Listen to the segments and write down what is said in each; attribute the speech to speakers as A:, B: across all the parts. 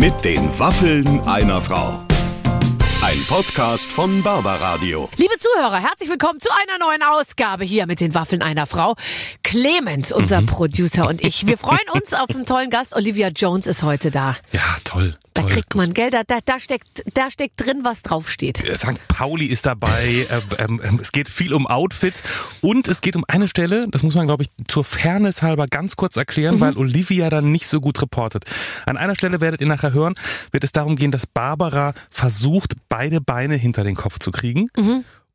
A: Mit den Waffeln einer Frau. Ein Podcast von Barbaradio.
B: Liebe Zuhörer, herzlich willkommen zu einer neuen Ausgabe hier mit den Waffeln einer Frau. Clemens, unser Producer und ich. Wir freuen uns auf einen tollen Gast. Olivia Jones ist heute da.
C: Ja, toll.
B: Da
C: toll.
B: kriegt man Geld, da, da, da, steckt, da steckt drin, was draufsteht.
C: St. Pauli ist dabei. ähm, ähm, es geht viel um Outfits und es geht um eine Stelle, das muss man, glaube ich, zur Fairness halber ganz kurz erklären, weil Olivia dann nicht so gut reportet. An einer Stelle werdet ihr nachher hören, wird es darum gehen, dass Barbara versucht, beide Beine hinter den Kopf zu kriegen.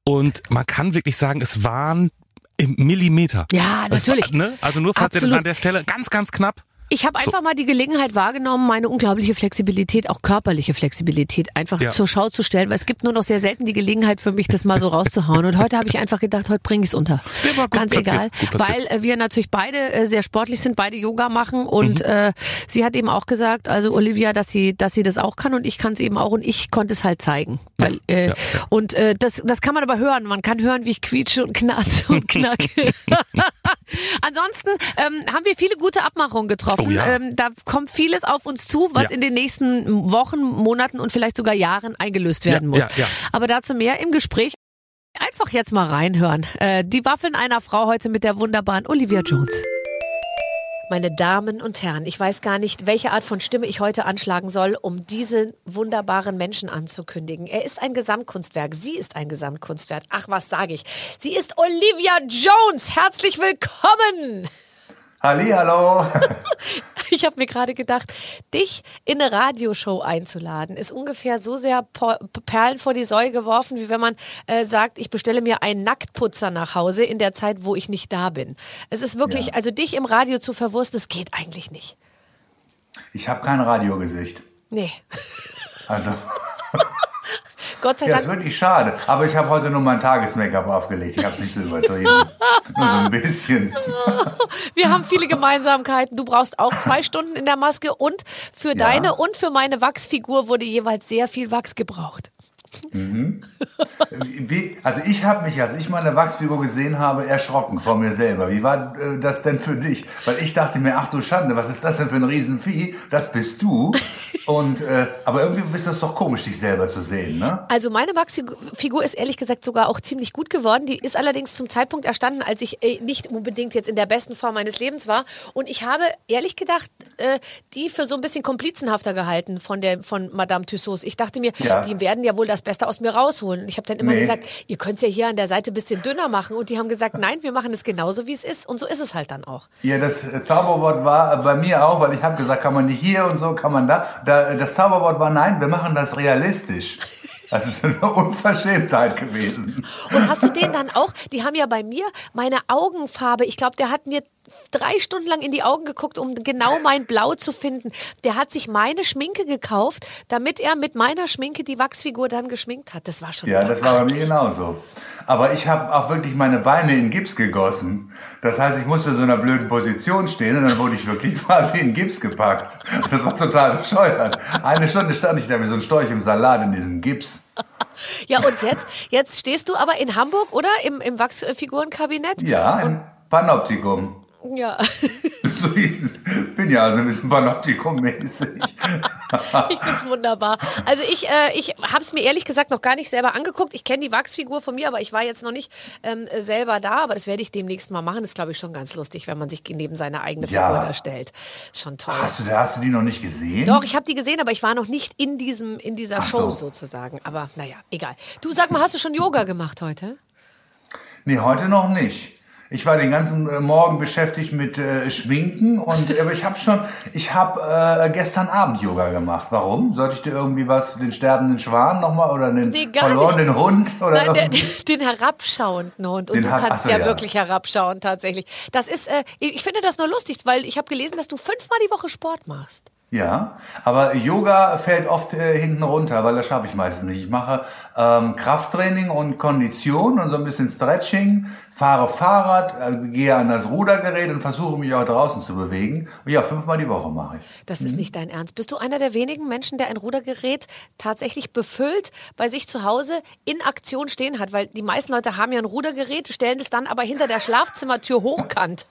C: Und man kann wirklich sagen, es waren im Millimeter.
B: Ja,
C: Das
B: natürlich.
C: War, ne? Also nur falls ihr das an der Stelle ganz, ganz knapp.
B: Ich habe einfach mal die Gelegenheit wahrgenommen, meine unglaubliche Flexibilität, auch körperliche Flexibilität, einfach
C: Ja.
B: zur Schau zu stellen, weil es gibt nur noch sehr selten die Gelegenheit für mich, das mal so rauszuhauen. Und heute habe ich einfach gedacht, heute bringe ich es unter.
C: War gut
B: Ganz
C: platziert,
B: egal,
C: gut
B: weil äh, wir natürlich beide äh, sehr sportlich sind, beide Yoga machen und
C: Mhm.
B: äh, sie hat eben auch gesagt, also Olivia, dass sie, dass sie das auch kann und ich kann es eben auch und ich konnte es halt zeigen. Weil, äh,
C: ja, ja.
B: Und äh, das, das kann man aber hören. Man kann hören, wie ich quietsche und knarze und knacke. Ansonsten ähm, haben wir viele gute Abmachungen getroffen.
C: Oh ja.
B: ähm, da kommt vieles auf uns zu, was
C: Ja.
B: in den nächsten Wochen, Monaten und vielleicht sogar Jahren eingelöst werden
C: Ja,
B: muss.
C: ja, ja.
B: Aber dazu mehr im Gespräch. Einfach jetzt mal reinhören. Äh, die Waffeln einer Frau heute mit der wunderbaren Olivia Jones. Meine Damen und Herren, ich weiß gar nicht, welche Art von Stimme ich heute anschlagen soll, um diesen wunderbaren Menschen anzukündigen. Er ist ein Gesamtkunstwerk. Sie ist ein Gesamtkunstwerk. Ach, was sage ich? Sie ist Olivia Jones. Herzlich willkommen.
D: Hallo.
B: Ich habe mir gerade gedacht, dich in eine Radioshow einzuladen, ist ungefähr so sehr Perlen vor die Säue geworfen, wie wenn man äh, sagt, ich bestelle mir einen Nacktputzer nach Hause in der Zeit, wo ich nicht da bin. Es ist wirklich,
D: Ja.
B: also dich im Radio zu verwursten, das geht eigentlich nicht.
D: Ich habe kein Radiogesicht.
B: Nee,
D: Also,
B: Gott sei
D: ja, ist
B: Dank.
D: wirklich schade. Aber ich habe heute nur mein Tages-Make-up aufgelegt. Ich habe es nicht so übertrieben. nur so ein bisschen.
B: Wir haben viele Gemeinsamkeiten. Du brauchst auch zwei Stunden in der Maske und für
D: Ja.
B: deine und für meine Wachsfigur wurde jeweils sehr viel Wachs gebraucht.
D: Wie, also ich habe mich, als ich meine Wachsfigur gesehen habe, erschrocken vor mir selber. Wie war äh, das denn für dich? Weil ich dachte mir, ach du Schande, was ist das denn für ein Riesenvieh? Das bist du. Und, äh, aber irgendwie ist das doch komisch, dich selber zu sehen, ne?
B: Also meine Wachsfigur ist ehrlich gesagt sogar auch ziemlich gut geworden. Die ist allerdings zum Zeitpunkt erstanden, als ich äh, nicht unbedingt jetzt in der besten Form meines Lebens war. Und ich habe ehrlich gedacht, äh, die für so ein bisschen komplizenhafter gehalten von der von Madame Tussauds. Ich dachte mir,
D: Ja.
B: die werden ja wohl das Beste aus mir rausholen. Und ich habe dann immer
D: Nee.
B: gesagt, ihr könnt es ja hier an der Seite ein bisschen dünner machen. Und die haben gesagt, nein, wir machen es genauso, wie es ist. Und so ist es halt dann auch.
D: Ja, das äh, Zauberwort war äh, bei mir auch, weil ich habe gesagt, kann man nicht hier und so, kann man da. da. äh, Das Zauberwort war, nein, wir machen das realistisch. Das ist eine Unverschämtheit gewesen.
B: Und hast du den dann auch? Die haben ja bei mir meine Augenfarbe. Ich glaube, der hat mir drei Stunden lang in die Augen geguckt, um genau mein Blau zu finden. Der hat sich meine Schminke gekauft, damit er mit meiner Schminke die Wachsfigur dann geschminkt hat. Das war schon.
D: Ja, das war bei mir genauso. Aber ich habe auch wirklich meine Beine in Gips gegossen. Das heißt, ich musste in so einer blöden Position stehen und dann wurde ich wirklich quasi in Gips gepackt. Das war total bescheuert. Eine Stunde stand ich da wie so ein Storch im Salat in diesem Gips.
B: Ja, und jetzt, jetzt stehst du aber in Hamburg, oder? Im, im Wachsfigurenkabinett?
D: Ja, im Panoptikum.
B: Ja.
D: Es. Bin ja also ein bisschen Panoptikum-mäßig.
B: Ich find's wunderbar. Also ich, äh, ich habe es mir ehrlich gesagt noch gar nicht selber angeguckt. Ich kenne die Wachsfigur von mir, aber ich war jetzt noch nicht ähm, selber da. Aber das werde ich demnächst mal machen. Das ist, glaube ich, schon ganz lustig, wenn man sich neben seine eigene
D: Ja.
B: Figur da stellt. Schon toll.
D: Hast du, hast du die noch nicht gesehen?
B: Doch, ich habe die gesehen, aber ich war noch nicht in diesem in dieser
D: Ach
B: Show
D: so.
B: sozusagen. Aber naja, egal. Du sag mal, hast du schon Yoga gemacht heute?
D: Nee, heute noch nicht. Ich war den ganzen äh, Morgen beschäftigt mit äh, Schminken und aber ich habe schon, ich habe äh, gestern Abend Yoga gemacht. Warum? Sollte ich dir irgendwie was, den sterbenden Schwan nochmal oder den
B: Nee,
D: verlorenen Hund oder
B: Nein, der, den herabschauenden Hund. Und
D: Den
B: du
D: hab-
B: kannst
D: ach so,
B: ja,
D: ja.
B: wirklich herabschauen, tatsächlich. Das ist, äh, ich finde das nur lustig, weil ich habe gelesen, dass du fünfmal die Woche Sport machst.
D: Ja, aber Yoga fällt oft äh, hinten runter, weil das schaffe ich meistens nicht. Ich mache ähm, Krafttraining und Kondition und so ein bisschen Stretching fahre Fahrrad, äh, gehe an das Rudergerät und versuche mich auch draußen zu bewegen. Und ja, fünfmal die Woche mache ich.
B: Das ist nicht dein Ernst. Bist du einer der wenigen Menschen, der ein Rudergerät tatsächlich befüllt bei sich zu Hause in Aktion stehen hat? Weil die meisten Leute haben ja ein Rudergerät, stellen es dann aber hinter der Schlafzimmertür hochkant.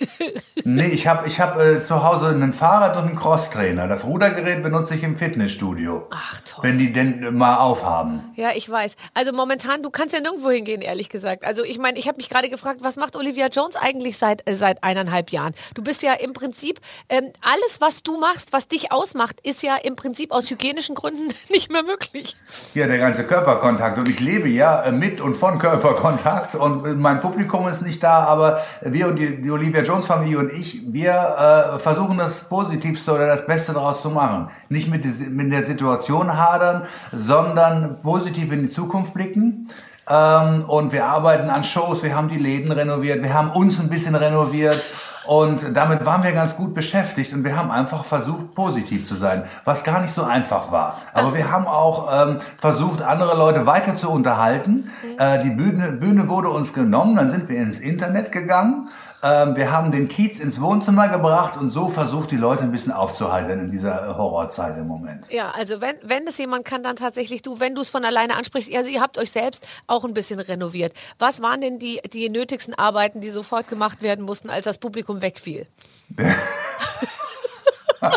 D: Nee, ich habe ich hab, äh, zu Hause ein Fahrrad und einen Crosstrainer. Das Rudergerät benutze ich im Fitnessstudio.
B: Ach toll.
D: Wenn die denn mal aufhaben.
B: Ja, ich weiß. Also momentan, du kannst ja nirgendwo hingehen, ehrlich gesagt. Also ich meine, ich habe mich gerade gefragt, was macht Olivia Jones eigentlich seit, äh, seit eineinhalb Jahren? Du bist ja im Prinzip, ähm, alles, was du machst, was dich ausmacht, ist ja im Prinzip aus hygienischen Gründen nicht mehr möglich.
D: Ja, der ganze Körperkontakt. Und ich lebe ja äh, mit und von Körperkontakt. Und äh, mein Publikum ist nicht da, aber wir und die, die Olivia Jones Familie und ich, wir äh, versuchen das Positivste oder das Beste daraus zu machen. Nicht mit, mit der Situation hadern, sondern positiv in die Zukunft blicken. Ähm, und wir arbeiten an Shows, wir haben die Läden renoviert, wir haben uns ein bisschen renoviert. Und damit waren wir ganz gut beschäftigt und wir haben einfach versucht, positiv zu sein, was gar nicht so einfach war. Aber wir haben auch ähm, versucht, andere Leute weiter zu unterhalten. Äh, die Bühne, Bühne wurde uns genommen, dann sind wir ins Internet gegangen. Ähm, wir haben den Kiez ins Wohnzimmer gebracht und so versucht, die Leute ein bisschen aufzuheitern in dieser äh, Horrorzeit im Moment.
B: Ja, also wenn, wenn es jemand kann, dann tatsächlich du, wenn du es von alleine ansprichst. Also ihr habt euch selbst auch ein bisschen renoviert. Was waren denn die, die nötigsten Arbeiten, die sofort gemacht werden mussten, als das Publikum wegfiel?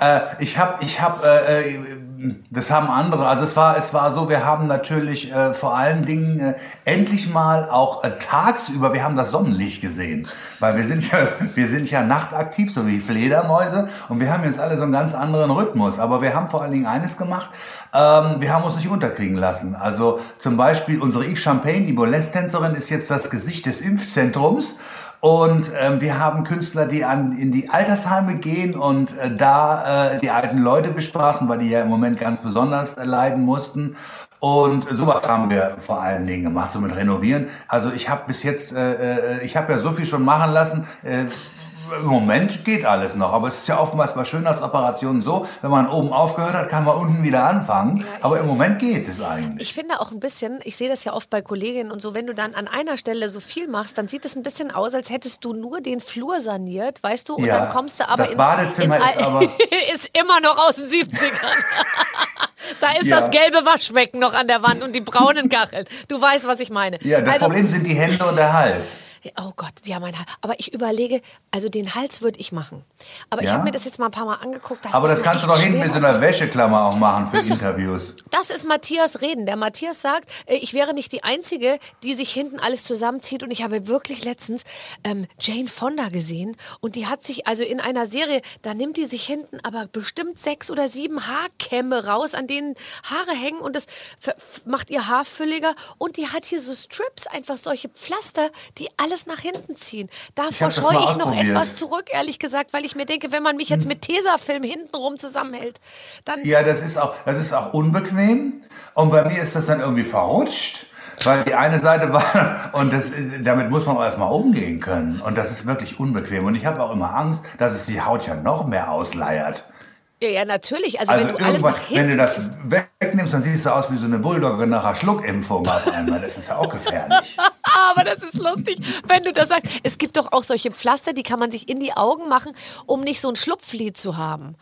D: Äh, ich habe, ich habe, äh, äh, das haben andere. Also es war, es war so, wir haben natürlich äh, vor allen Dingen äh, endlich mal auch äh, tagsüber, wir haben das Sonnenlicht gesehen, weil wir sind ja, wir sind ja nachtaktiv, so wie Fledermäuse, und wir haben jetzt alle so einen ganz anderen Rhythmus. Aber wir haben vor allen Dingen eines gemacht. Ähm, wir haben uns nicht unterkriegen lassen. Also zum Beispiel unsere Yves Champagne, die Burlesque-Tänzerin, ist jetzt das Gesicht des Impfzentrums. Und ähm, wir haben Künstler, die an, in die Altersheime gehen und äh, da äh, die alten Leute bespaßen, weil die ja im Moment ganz besonders äh, leiden mussten. Und sowas haben wir vor allen Dingen gemacht, so mit Renovieren. Also ich habe bis jetzt, äh, äh, ich habe ja so viel schon machen lassen. Äh, im Moment geht alles noch, aber es ist ja oftmals bei Schönheitsoperationen so, wenn man oben aufgehört hat, kann man unten wieder anfangen.
B: ich
D: aber im. Moment geht es eigentlich.
B: Ich finde auch ein bisschen, ich sehe das ja oft bei Kolleginnen und so, wenn du dann an einer Stelle so viel machst, dann sieht es ein bisschen aus, als hättest du nur den Flur saniert, weißt du? Und
D: Ja,
B: dann kommst du aber
D: das
B: ins,
D: Badezimmer
B: ins
D: ist aber-
B: ist immer noch aus den 70ern. da ist
D: Ja.
B: das gelbe Waschbecken noch an der Wand und die braunen Kacheln. Du weißt, was ich meine.
D: ja, das
B: also,
D: Problem sind die Hände und der Hals.
B: Oh Gott, ja, mein Hals. Aber ich überlege, also den Hals würde ich machen. Aber ich
D: Ja?
B: habe mir das jetzt mal ein paar Mal angeguckt. Das
D: Aber das kannst du doch hinten mit so einer Wäscheklammer auch machen für
B: Das
D: Interviews.
B: Das ist Matthias Reden. Der Matthias sagt, äh, ich wäre nicht die Einzige, die sich hinten alles zusammenzieht. Und ich habe wirklich letztens ähm, Jane Fonda gesehen. Und die hat sich also in einer Serie, da nimmt die sich hinten aber bestimmt sechs oder sieben Haarkämme raus, an denen Haare hängen. Und das macht ihr Haar fülliger. Und die hat hier so Strips, einfach solche Pflaster, die alles nach hinten ziehen. Davor
D: das
B: scheue ich noch etwas zurück, ehrlich gesagt, weil ich mir denke, wenn man mich jetzt mit Tesafilm hintenrum zusammenhält, dann
D: Ja, das ist auch, das ist auch unbequem. Und bei mir ist das dann irgendwie verrutscht. Weil die eine Seite war, und das, damit muss man auch erstmal umgehen können. Und das ist wirklich unbequem. Und ich habe auch immer Angst, dass es die Haut ja noch mehr ausleiert.
B: Ja, ja, natürlich. Also,
D: Also
B: wenn du alles nach hinten
D: wenn du das wegnimmst, dann siehst du aus wie so eine Bulldogge nach einer Schluckimpfung auf einmal. Das ist ja auch gefährlich.
B: Aber das ist lustig, wenn du das sagst. Es gibt doch auch solche Pflaster, die kann man sich in die Augen machen, um nicht so ein Schlupflied zu haben.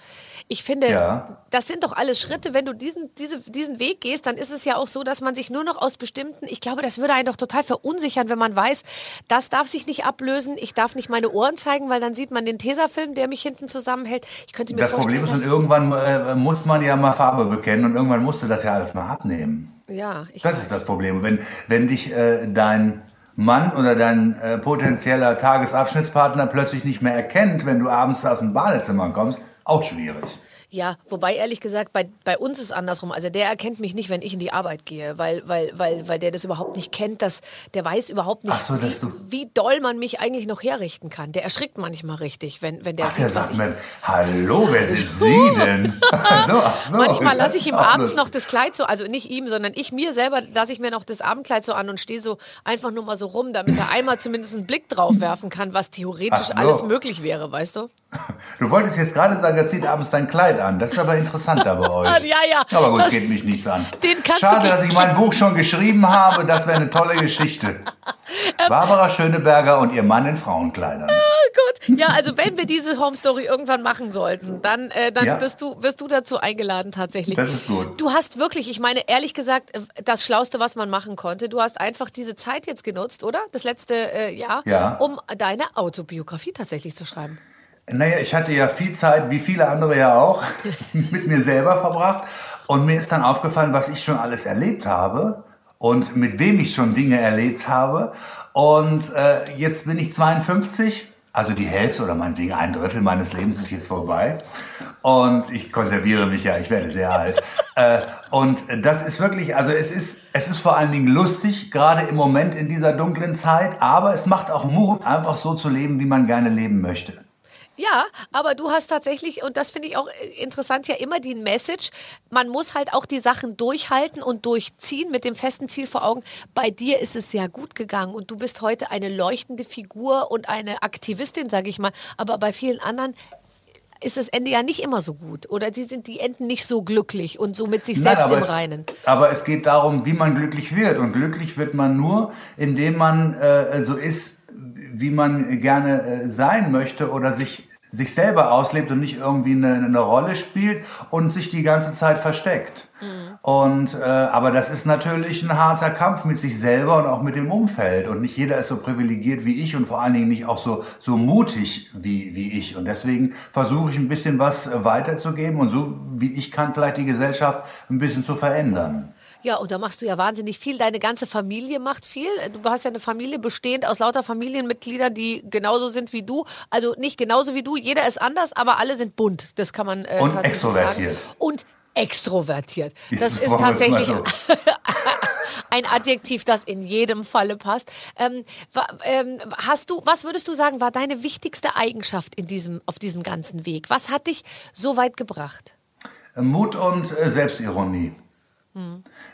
B: Ich finde,
D: Ja.
B: das sind doch alles Schritte. Wenn du diesen, diese, diesen Weg gehst, dann ist es ja auch so, dass man sich nur noch aus bestimmten, ich glaube, das würde einen doch total verunsichern, wenn man weiß, das darf sich nicht ablösen, ich darf nicht meine Ohren zeigen, weil dann sieht man den Tesafilm, der mich hinten zusammenhält. Ich könnte mir
D: Das Problem ist,
B: dass,
D: und irgendwann äh, muss man ja mal Farbe bekennen und irgendwann musst du das ja alles mal abnehmen.
B: Ja, ich
D: Das
B: weiß.
D: ist das Problem. Wenn, wenn dich äh, dein Mann oder dein äh, potenzieller Tagesabschnittspartner plötzlich nicht mehr erkennt, wenn du abends aus dem Badezimmer kommst, auch schwierig.
B: Ja, wobei ehrlich gesagt, bei, bei uns ist andersrum. Also der erkennt mich nicht, wenn ich in die Arbeit gehe, weil, weil, weil, weil der das überhaupt nicht kennt, dass, der weiß überhaupt nicht,
D: so,
B: wie, wie doll man mich eigentlich noch herrichten kann. Der erschrickt manchmal richtig, wenn, wenn der
D: Ach, der
B: sieht, was
D: sagt
B: ich...
D: mir, hallo, wer sind Sie denn? so, so,
B: Manchmal lasse ich ihm abends noch das Kleid so, also nicht ihm, sondern ich mir selber lasse ich mir noch das Abendkleid so an und stehe so einfach nur mal so rum, damit er einmal zumindest einen Blick drauf werfen kann, was theoretisch alles möglich wäre, weißt du?
D: Du wolltest jetzt gerade sagen, er zieht abends dein Kleid an. Das ist aber interessanter bei euch.
B: Ja, ja.
D: Aber gut,
B: Das-
D: es geht mich nichts an.
B: Den kannst
D: Schade, dass ich mein Buch schon geschrieben habe. Das wäre eine tolle Geschichte. Barbara Schöneberger und ihr Mann in Frauenkleidern.
B: Oh Gott. Ja, also wenn wir diese Home Story irgendwann machen sollten, dann, äh, dann
D: Ja.
B: bist, du, wirst du dazu eingeladen tatsächlich.
D: Das ist gut.
B: Du hast wirklich, ich meine ehrlich gesagt, äh, das Schlauste, was man machen konnte. Du hast einfach diese Zeit jetzt genutzt, oder? Das letzte äh, Jahr,
D: Ja.
B: um deine Autobiografie tatsächlich zu schreiben.
D: Naja, ich hatte ja viel Zeit, wie viele andere ja auch, mit mir selber verbracht. Und mir ist dann aufgefallen, was ich schon alles erlebt habe und mit wem ich schon Dinge erlebt habe. Und äh, jetzt bin ich 52, also die Hälfte oder meinetwegen ein Drittel meines Lebens ist jetzt vorbei. Und ich konserviere mich ja, ich werde sehr alt. äh, und das ist wirklich, also es ist, es ist vor allen Dingen lustig, gerade im Moment in dieser dunklen Zeit, aber es macht auch Mut, einfach so zu leben, wie man gerne leben möchte.
B: Ja, aber du hast tatsächlich, und das finde ich auch äh, interessant, ja immer die Message, man muss halt auch die Sachen durchhalten und durchziehen mit dem festen Ziel vor Augen. Bei dir ist es sehr gut gegangen und du bist heute eine leuchtende Figur und eine Aktivistin, sage ich mal. Aber bei vielen anderen ist das Ende ja nicht immer so gut oder sie sind die Enden nicht so glücklich und so mit sich
D: Nein,
B: selbst
D: aber
B: im
D: es,
B: Reinen.
D: Aber es geht darum, wie man glücklich wird. Und glücklich wird man nur, indem man äh, so ist, wie man gerne äh, sein möchte oder sich, sich selber auslebt und nicht irgendwie eine, eine Rolle spielt und sich die ganze Zeit versteckt. Und äh, aber das ist natürlich ein harter Kampf mit sich selber und auch mit dem Umfeld. Und nicht jeder ist so privilegiert wie ich und vor allen Dingen nicht auch so, so mutig wie, wie ich. Und deswegen versuche ich ein bisschen was äh, weiterzugeben und so wie ich kann, vielleicht die Gesellschaft ein bisschen zu verändern.
B: Ja, und da machst du ja wahnsinnig viel. Deine ganze Familie macht viel. Du hast ja eine Familie bestehend aus lauter Familienmitgliedern, die genauso sind wie du. Also nicht genauso wie du, jeder ist anders, aber alle sind bunt. Das kann man äh,
D: Und
B: tatsächlich
D: extrovertiert.
B: sagen. Und extrovertiert. Das ist tatsächlich
D: so.
B: ein Adjektiv, das in jedem Falle passt. Ähm, ähm, hast du, was würdest du sagen, war deine wichtigste Eigenschaft in diesem, auf diesem ganzen Weg? Was hat dich so weit gebracht?
D: Mut und äh, Selbstironie.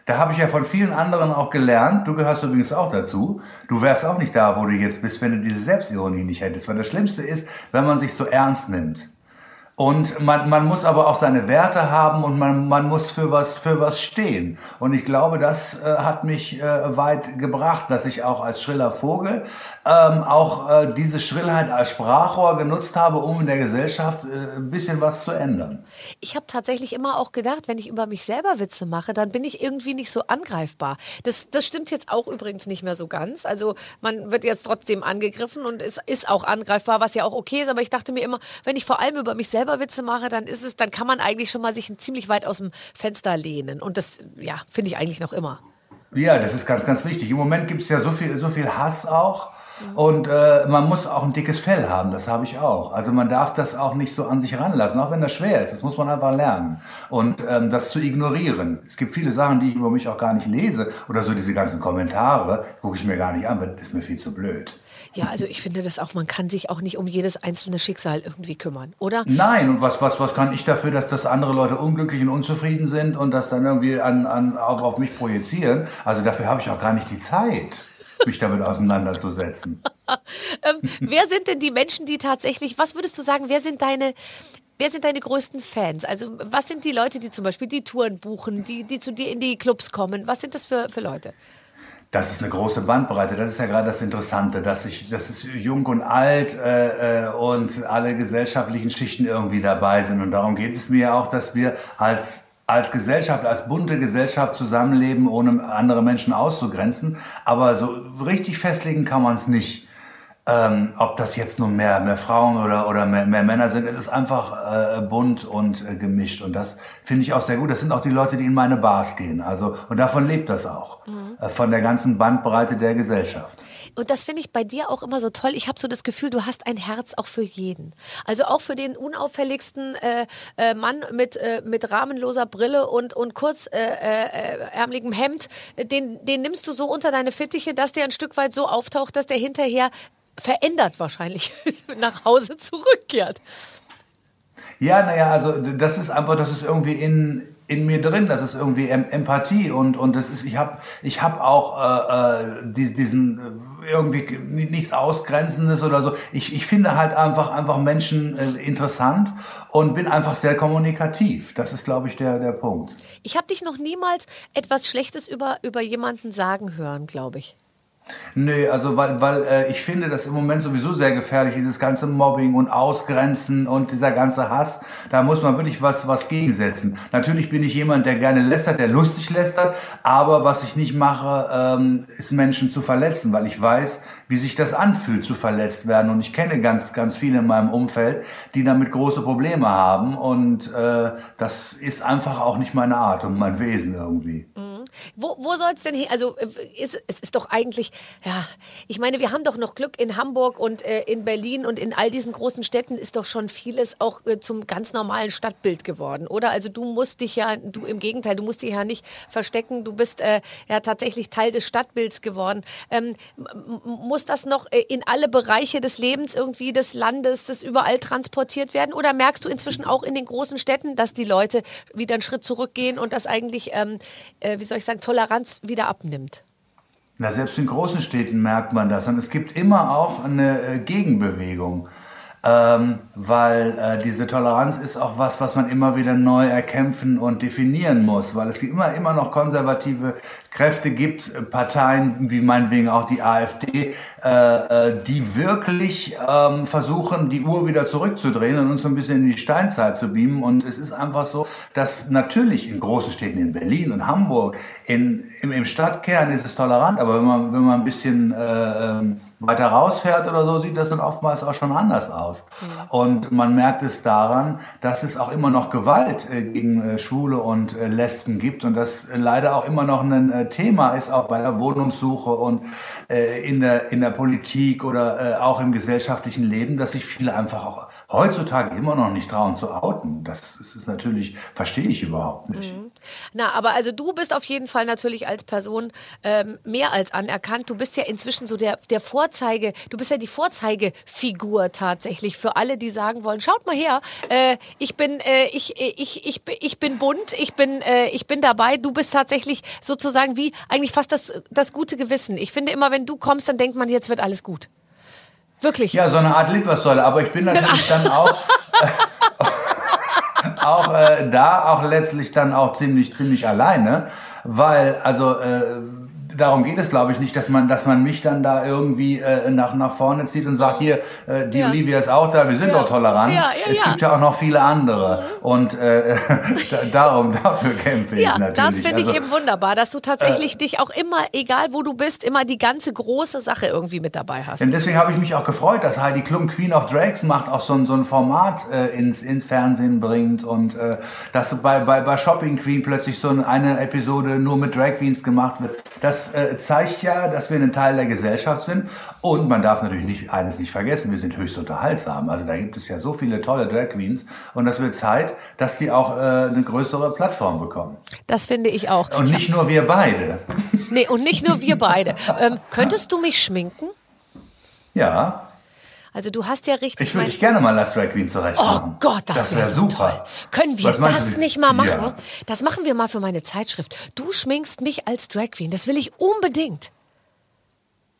D: Da habe ich ja von vielen anderen auch gelernt. Du gehörst übrigens auch dazu. Du wärst auch nicht da, wo du jetzt bist, wenn du diese Selbstironie nicht hättest. Weil das Schlimmste ist, wenn man sich so ernst nimmt. Und man, man muss aber auch seine Werte haben und man, man muss für was, für was stehen. Und ich glaube, das äh, hat mich äh, weit gebracht, dass ich auch als schriller Vogel ähm, auch äh, diese Schrillheit als Sprachrohr genutzt habe, um in der Gesellschaft äh, ein bisschen was zu ändern.
B: Ich habe tatsächlich immer auch gedacht, wenn ich über mich selber Witze mache, dann bin ich irgendwie nicht so angreifbar. Das, das stimmt jetzt auch übrigens nicht mehr so ganz. Also man wird jetzt trotzdem angegriffen und es ist auch angreifbar, was ja auch okay ist. Aber ich dachte mir immer, wenn ich vor allem über mich selber Witze mache, dann ist es, dann kann man eigentlich schon mal sich ziemlich weit aus dem Fenster lehnen. Und das, ja, finde ich eigentlich noch immer.
D: Ja, das ist ganz, ganz wichtig. Im Moment gibt es ja so viel, so viel Hass auch. Und äh, man muss auch ein dickes Fell haben, das habe ich auch. Also man darf das auch nicht so an sich ranlassen, auch wenn das schwer ist. Das muss man einfach lernen. Und ähm, das zu ignorieren. Es gibt viele Sachen, die ich über mich auch gar nicht lese. Oder so diese ganzen Kommentare, gucke ich mir gar nicht an, weil das ist mir viel zu blöd.
B: Ja, also ich finde das auch, man kann sich auch nicht um jedes einzelne Schicksal irgendwie kümmern, oder?
D: Nein, und was, was, was kann ich dafür, dass, dass andere Leute unglücklich und unzufrieden sind und das dann irgendwie an, an, auf, auf mich projizieren? Also dafür habe ich auch gar nicht die Zeit, mich damit auseinanderzusetzen.
B: Ähm, wer sind denn die Menschen, die tatsächlich, was würdest du sagen, wer sind deine, wer sind deine größten Fans? Also was sind die Leute, die zum Beispiel die Touren buchen, die, die zu dir in die Clubs kommen? Was sind das für, für Leute?
D: Das ist eine große Bandbreite. Das ist ja gerade das Interessante, dass ich, das ist jung und alt äh, äh, und alle gesellschaftlichen Schichten irgendwie dabei sind. Und darum geht es mir ja auch, dass wir als als Gesellschaft, als bunte Gesellschaft zusammenleben, ohne andere Menschen auszugrenzen. Aber so richtig festlegen kann man es nicht. Ähm, ob das jetzt nun mehr, mehr Frauen oder, oder mehr, mehr Männer sind, es ist einfach äh, bunt und äh, gemischt. Und das finde ich auch sehr gut. Das sind auch die Leute, die in meine Bars gehen. Also, und davon lebt das auch. Äh, von der ganzen Bandbreite der Gesellschaft.
B: Und das finde ich bei dir auch immer so toll. Ich habe so das Gefühl, du hast ein Herz auch für jeden. Also auch für den unauffälligsten äh, äh, Mann mit, äh, mit rahmenloser Brille und, und kurz äh, äh, Hemd. Den, den nimmst du so unter deine Fittiche, dass der ein Stück weit so auftaucht, dass der hinterher verändert wahrscheinlich nach Hause zurückkehrt.
D: Ja, naja, also das ist einfach, das ist irgendwie in, in mir drin, das ist irgendwie em Empathie und, und das ist, ich habe ich hab auch äh, äh, dies- diesen äh, irgendwie nichts Ausgrenzendes oder so. Ich, ich finde halt einfach, einfach Menschen äh, interessant und bin einfach sehr kommunikativ. Das ist, glaube ich, der, der Punkt.
B: Ich habe dich noch niemals etwas Schlechtes über, über jemanden sagen hören, glaube ich.
D: Nee, also weil, weil äh, ich finde das im Moment sowieso sehr gefährlich, dieses ganze Mobbing und Ausgrenzen und dieser ganze Hass. Da muss man wirklich was, was gegensetzen. Natürlich bin ich jemand, der gerne lästert, der lustig lästert, aber was ich nicht mache, ähm, ist Menschen zu verletzen, weil ich weiß, wie sich das anfühlt, zu verletzt werden. Und ich kenne ganz, ganz viele in meinem Umfeld, die damit große Probleme haben. Und äh, das ist einfach auch nicht meine Art und mein Wesen irgendwie.
B: Mhm. Wo, wo soll es denn hin? Also äh, ist, es ist doch eigentlich, ja, ich meine, wir haben doch noch Glück in Hamburg und äh, in Berlin und in all diesen großen Städten ist doch schon vieles auch äh, zum ganz normalen Stadtbild geworden, oder? Also du musst dich ja, du im Gegenteil, du musst dich ja nicht verstecken, du bist äh, ja tatsächlich Teil des Stadtbilds geworden. Ähm, muss das noch äh, in alle Bereiche des Lebens irgendwie des Landes, das überall transportiert werden? Oder merkst du inzwischen auch in den großen Städten, dass die Leute wieder einen Schritt zurückgehen und das eigentlich, ähm, äh, wie soll ich sagen, Toleranz wieder abnimmt?
D: Na, selbst in großen Städten merkt man das. Und es gibt immer auch eine äh, Gegenbewegung ähm, weil äh, diese Toleranz ist auch was, was man immer wieder neu erkämpfen und definieren muss, weil es immer, immer noch konservative Kräfte gibt, äh, Parteien wie meinetwegen auch die AfD, äh, äh, die wirklich ähm, versuchen, die Uhr wieder zurückzudrehen und uns so ein bisschen in die Steinzeit zu beamen. Und es ist einfach so, dass natürlich in großen Städten, in Berlin und Hamburg, in, im, im Stadtkern ist es tolerant, aber wenn man, wenn man ein bisschen äh, ähm, weiter rausfährt oder so, sieht das dann oftmals auch schon anders aus. Ja. Und man merkt es daran, dass es auch immer noch Gewalt äh, gegen äh, Schwule und äh, Lesben gibt und das leider auch immer noch ein äh, Thema ist, auch bei der Wohnungssuche und äh, in, der, in der Politik oder äh, auch im gesellschaftlichen Leben, dass sich viele einfach auch heutzutage immer noch nicht trauen zu outen. Das ist natürlich, verstehe ich überhaupt nicht. Mhm.
B: Na, aber also du bist auf jeden Fall natürlich als Person ähm, mehr als anerkannt. Du bist ja inzwischen so der, der Vorzeige, du bist ja die Vorzeigefigur tatsächlich für alle, die sagen wollen, schaut mal her, äh, ich bin, äh, ich, ich, ich, ich bin bunt, ich bin, äh, ich bin dabei. Du bist tatsächlich sozusagen wie eigentlich fast das, das gute Gewissen. Ich finde immer, wenn du kommst, dann denkt man, jetzt wird alles gut. Wirklich.
D: Ja, so eine Art Litfaßsäule. Aber ich bin natürlich dann auch, auch äh, da auch letztlich dann auch ziemlich, ziemlich alleine. Weil, also, äh, darum geht es, glaube ich, nicht, dass man, dass man mich dann da irgendwie äh, nach, nach vorne zieht und sagt, hier, äh, die ja. Olivia ist auch da, wir sind ja. doch tolerant. Ja, es gibt ja auch noch viele andere. Und äh, darum, dafür kämpfe ich natürlich.
B: Das finde also, ich eben wunderbar, dass du tatsächlich äh, dich auch immer, egal wo du bist, immer die ganze große Sache irgendwie mit dabei hast.
D: Und deswegen habe ich mich auch gefreut, dass Heidi Klum Queen of Drags macht, auch so ein, so ein Format äh, ins, ins Fernsehen bringt und äh, dass bei, bei, bei Shopping Queen plötzlich so eine Episode nur mit Drag Queens gemacht wird. Das äh, zeigt ja, dass wir ein Teil der Gesellschaft sind. Und man darf natürlich nicht, eines nicht vergessen, wir sind höchst unterhaltsam. Also da gibt es ja so viele tolle Drag Queens. Und das wird Zeit, dass die auch äh, eine größere Plattform bekommen.
B: Das finde ich auch.
D: Und nicht nur wir beide.
B: Nee, und nicht nur wir beide. ähm, könntest du mich schminken?
D: Ja.
B: Also du hast ja richtig.
D: Ich würde dich gerne mal als Drag Queen zurecht
B: Oh Gott, das, das wäre wär so super. Toll. Können wir das nicht mal machen? Ja. Das machen wir mal für meine Zeitschrift. Du schminkst mich als Drag Queen. Das will ich unbedingt.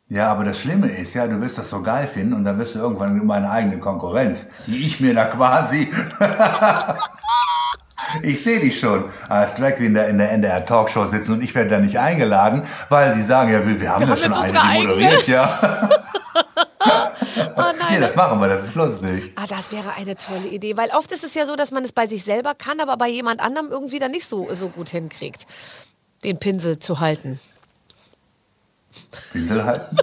D: Ja, aber das Schlimme ist ja, du wirst das so geil finden und dann wirst du irgendwann meine eigene Konkurrenz, die ich mir da quasi. ich sehe dich schon als Drag Queen in der NDR Talkshow sitzen und ich werde da nicht eingeladen, weil die sagen ja, wir, wir haben wir ja haben schon eine, die moderiert, ja. oh nein. Nee, das machen wir, das ist lustig.
B: Ah, das wäre eine tolle Idee, weil oft ist es ja so, dass man es bei sich selber kann, aber bei jemand anderem irgendwie dann nicht so, so gut hinkriegt, den Pinsel zu halten.
D: Pinsel halten?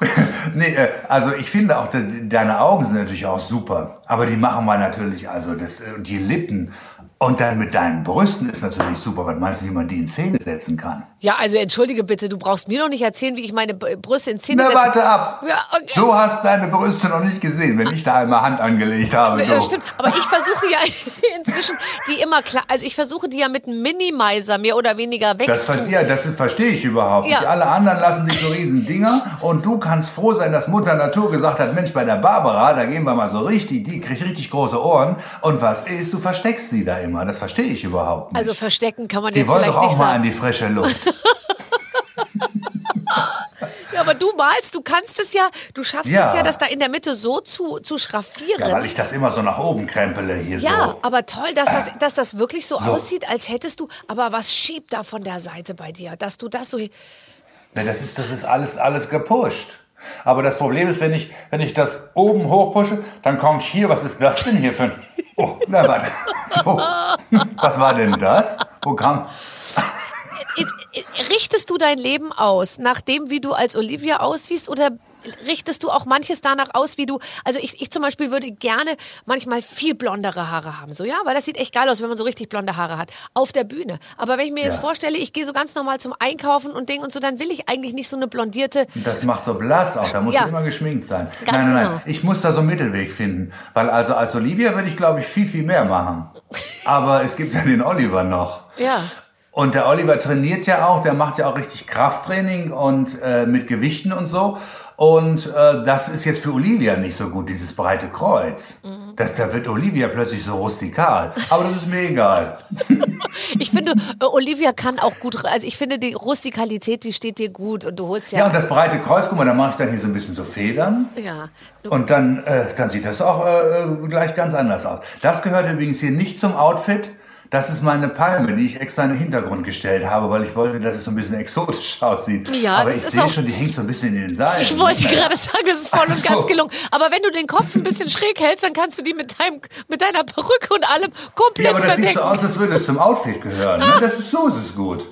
D: nee, äh, also ich finde auch, deine Augen sind natürlich auch super. Aber die machen wir natürlich, also das, äh, die Lippen und dann mit deinen Brüsten ist natürlich super. Was meinst du, wie man die in Szene setzen kann?
B: Ja, also entschuldige bitte, du brauchst mir noch nicht erzählen, wie ich meine Brüste in Szene setze.
D: Na, warte ab. Ja, okay. So hast du deine Brüste noch nicht gesehen, wenn ich da einmal Hand angelegt habe.
B: Das stimmt, aber ich versuche ja inzwischen die immer klar, also ich versuche die ja mit einem Minimizer mehr oder weniger weg
D: das, zu... Ja, das verstehe ich überhaupt ja. nicht. Alle anderen lassen sich so riesen Dinger und du kannst froh sein, dass Mutter Natur gesagt hat, Mensch, bei der Barbara, da gehen wir mal so richtig, die kriegt richtig große Ohren und was ist, du versteckst sie da immer immer. Das verstehe ich überhaupt nicht.
B: Also verstecken kann man
D: die
B: jetzt vielleicht nicht
D: sagen. Die wollen doch auch
B: mal
D: an die frische Luft.
B: ja, aber du malst, du kannst es ja, du schaffst ja. es ja, das da in der Mitte so zu, zu schraffieren. Ja,
D: weil ich das immer so nach oben krempele hier
B: ja,
D: so.
B: Ja, aber toll, dass das, dass das wirklich so, so, aussieht, als hättest du, aber was schiebt da von der Seite bei dir, dass du das so...
D: Ja, das, ist, das ist alles, alles gepusht. Aber das Problem ist, wenn ich, wenn ich das oben hochpushe, dann kommt hier, was ist das denn hier für ein. Oh, na warte. So. Was war denn das? Kam.
B: Richtest du dein Leben aus, nach dem, wie du als Olivia aussiehst, oder richtest du auch manches danach aus, wie du, also ich, ich zum Beispiel würde gerne manchmal viel blondere Haare haben, so ja, weil das sieht echt geil aus, wenn man so richtig blonde Haare hat, auf der Bühne. Aber wenn ich mir
D: Ja.
B: jetzt vorstelle, ich gehe so ganz normal zum Einkaufen und Ding und so, dann will ich eigentlich nicht so eine blondierte,
D: Das macht so blass auch, da muss
B: Ja.
D: immer geschminkt sein.
B: Ganz
D: nein, nein,
B: genau.
D: nein. Ich muss da so einen Mittelweg finden. Weil also als Olivia würde ich, glaube ich, viel, viel mehr machen. Aber es gibt ja den Oliver noch.
B: ja.
D: Und der Oliver trainiert ja auch, der macht ja auch richtig Krafttraining und äh, mit Gewichten und so. Und äh, das ist jetzt für Olivia nicht so gut, dieses breite Kreuz.
B: Mhm.
D: Das, da wird Olivia plötzlich so rustikal. Aber das ist mir egal.
B: Ich finde, äh, Olivia kann auch gut, also ich finde, die Rustikalität, die steht dir gut und du holst
D: Ja,
B: ja.
D: und das breite Kreuz, guck mal, da mache ich dann hier so ein bisschen so Federn.
B: Ja.
D: Und dann, äh, dann sieht das auch äh, äh, gleich ganz anders aus. Das gehört übrigens hier nicht zum Outfit. Das ist meine Palme, die ich extra in den Hintergrund gestellt habe, weil ich wollte, dass es so ein bisschen exotisch aussieht.
B: Ja,
D: Aber
B: das
D: ich
B: ist
D: sehe schon, die hängt so ein bisschen in den Seilen.
B: ich wollte gerade sagen, das ist voll und
D: so.
B: ganz gelungen. Aber wenn du den Kopf ein bisschen schräg hältst, dann kannst du die mit, deinem, mit deiner Perücke und allem komplett
D: Ja, aber das sieht
B: verdecken.
D: so aus, als würde es zum Outfit gehören. Ne? Das ist, so ist es gut.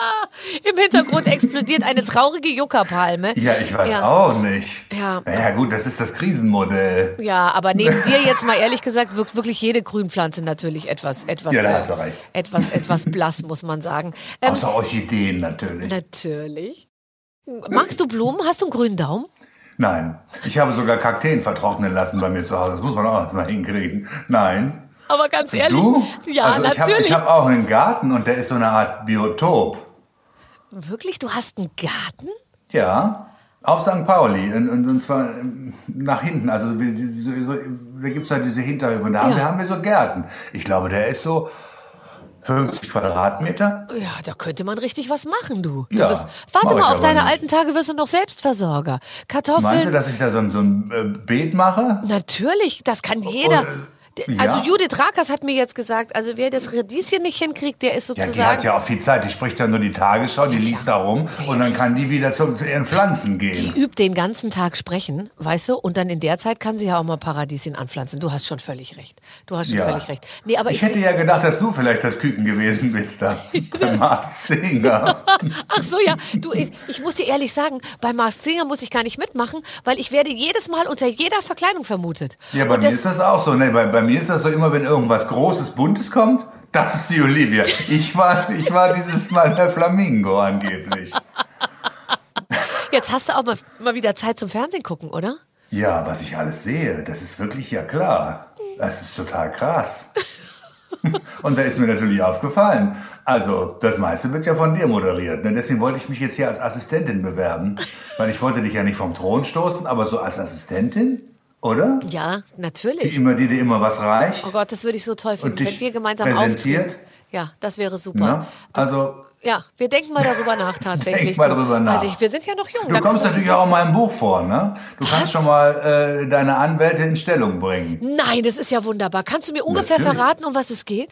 B: Im Hintergrund explodiert eine traurige Juckerpalme.
D: Ja, ich weiß
B: Ja.
D: auch nicht.
B: Ja.
D: Naja, gut, das ist das Krisenmodell.
B: Ja, aber neben dir jetzt mal ehrlich gesagt wirkt wirklich jede Grünpflanze natürlich etwas, etwas,
D: Ja, da
B: äh,
D: hast du recht.
B: etwas, etwas blass, muss man sagen. Ähm,
D: Außer Orchideen natürlich.
B: natürlich. Magst du Blumen? Hast du einen grünen Daumen?
D: Nein, ich habe sogar Kakteen vertrocknen lassen bei mir zu Hause. Das muss man auch erst mal hinkriegen. Nein.
B: Aber ganz ehrlich.
D: Du?
B: Ja,
D: also ich habe
B: natürlich.
D: ich hab auch einen Garten und der ist so eine Art Biotop.
B: Wirklich? Du hast einen Garten?
D: Ja, auf St. Pauli. Und, und, und zwar ähm, nach hinten. Also da gibt es halt diese Hinterhöfe. Und da haben,
B: Ja.
D: wir, haben wir so Gärten. Ich glaube, der ist so 50 Quadratmeter.
B: Ja, da könnte man richtig was machen, du. du
D: Ja,
B: wirst, warte mal, auf deine
D: nicht.
B: alten Tage wirst du noch Selbstversorger. Kartoffeln.
D: Meinst du, dass ich da so, ein- so ein äh, Beet mache?
B: Natürlich, das kann jeder.
D: äh,
B: Also
D: ja.
B: Judith Rakers hat mir jetzt gesagt, also wer das Radieschen nicht hinkriegt, der ist
D: Ja,
B: sozusagen.
D: die hat ja auch viel Zeit. Die spricht dann nur die Tagesschau, die liest da rum und dann kann die wieder zu, zu ihren Pflanzen gehen.
B: die übt den ganzen Tag sprechen, weißt du? Und dann in der Zeit kann sie ja auch mal Paradieschen anpflanzen. Du hast schon völlig recht. Du hast schon
D: Ja.
B: völlig recht. Nee, aber ich,
D: Ich hätte ja gedacht, dass du vielleicht das Küken gewesen bist da. Bei Mars Singer.
B: Ach so, ja. Du, ich, ich muss dir ehrlich sagen, bei Mars Singer muss ich gar nicht mitmachen, weil ich werde jedes Mal unter jeder Verkleidung vermutet.
D: Ja, bei
B: Und
D: mir
B: das-
D: ist das auch so. Nee, bei, bei mir ist das so immer, wenn irgendwas Großes, Buntes kommt, das ist die Olivia. Ich war, ich war dieses Mal der Flamingo angeblich.
B: Jetzt hast du auch mal, mal wieder Zeit zum Fernsehen gucken, oder?
D: Ja, was ich alles sehe, das ist wirklich ja klar. Das ist total krass. Und da ist mir natürlich aufgefallen. Also, das meiste wird ja von dir moderiert. Ne? Deswegen wollte ich mich jetzt hier als Assistentin bewerben. Weil ich wollte dich ja nicht vom Thron stoßen, aber so als Assistentin, oder?
B: Ja,
D: Die
B: natürlich.
D: immer, die dir immer was reicht.
B: Oh Gott, das würde ich so toll finden, wenn wir gemeinsam
D: präsentiert?
B: auftreten. Ja, das wäre super.
D: Ne? Also,
B: Ja, wir denken mal darüber nach tatsächlich.
D: Denk mal
B: du.
D: drüber nach.
B: Also ich, wir sind ja noch jung.
D: du kommst natürlich auch in meinem Buch vor, ne? Du
B: Was?
D: kannst schon mal äh, deine Anwälte in Stellung bringen.
B: Nein, das ist ja wunderbar. Kannst du mir ungefähr
D: Natürlich.
B: verraten, um was es geht?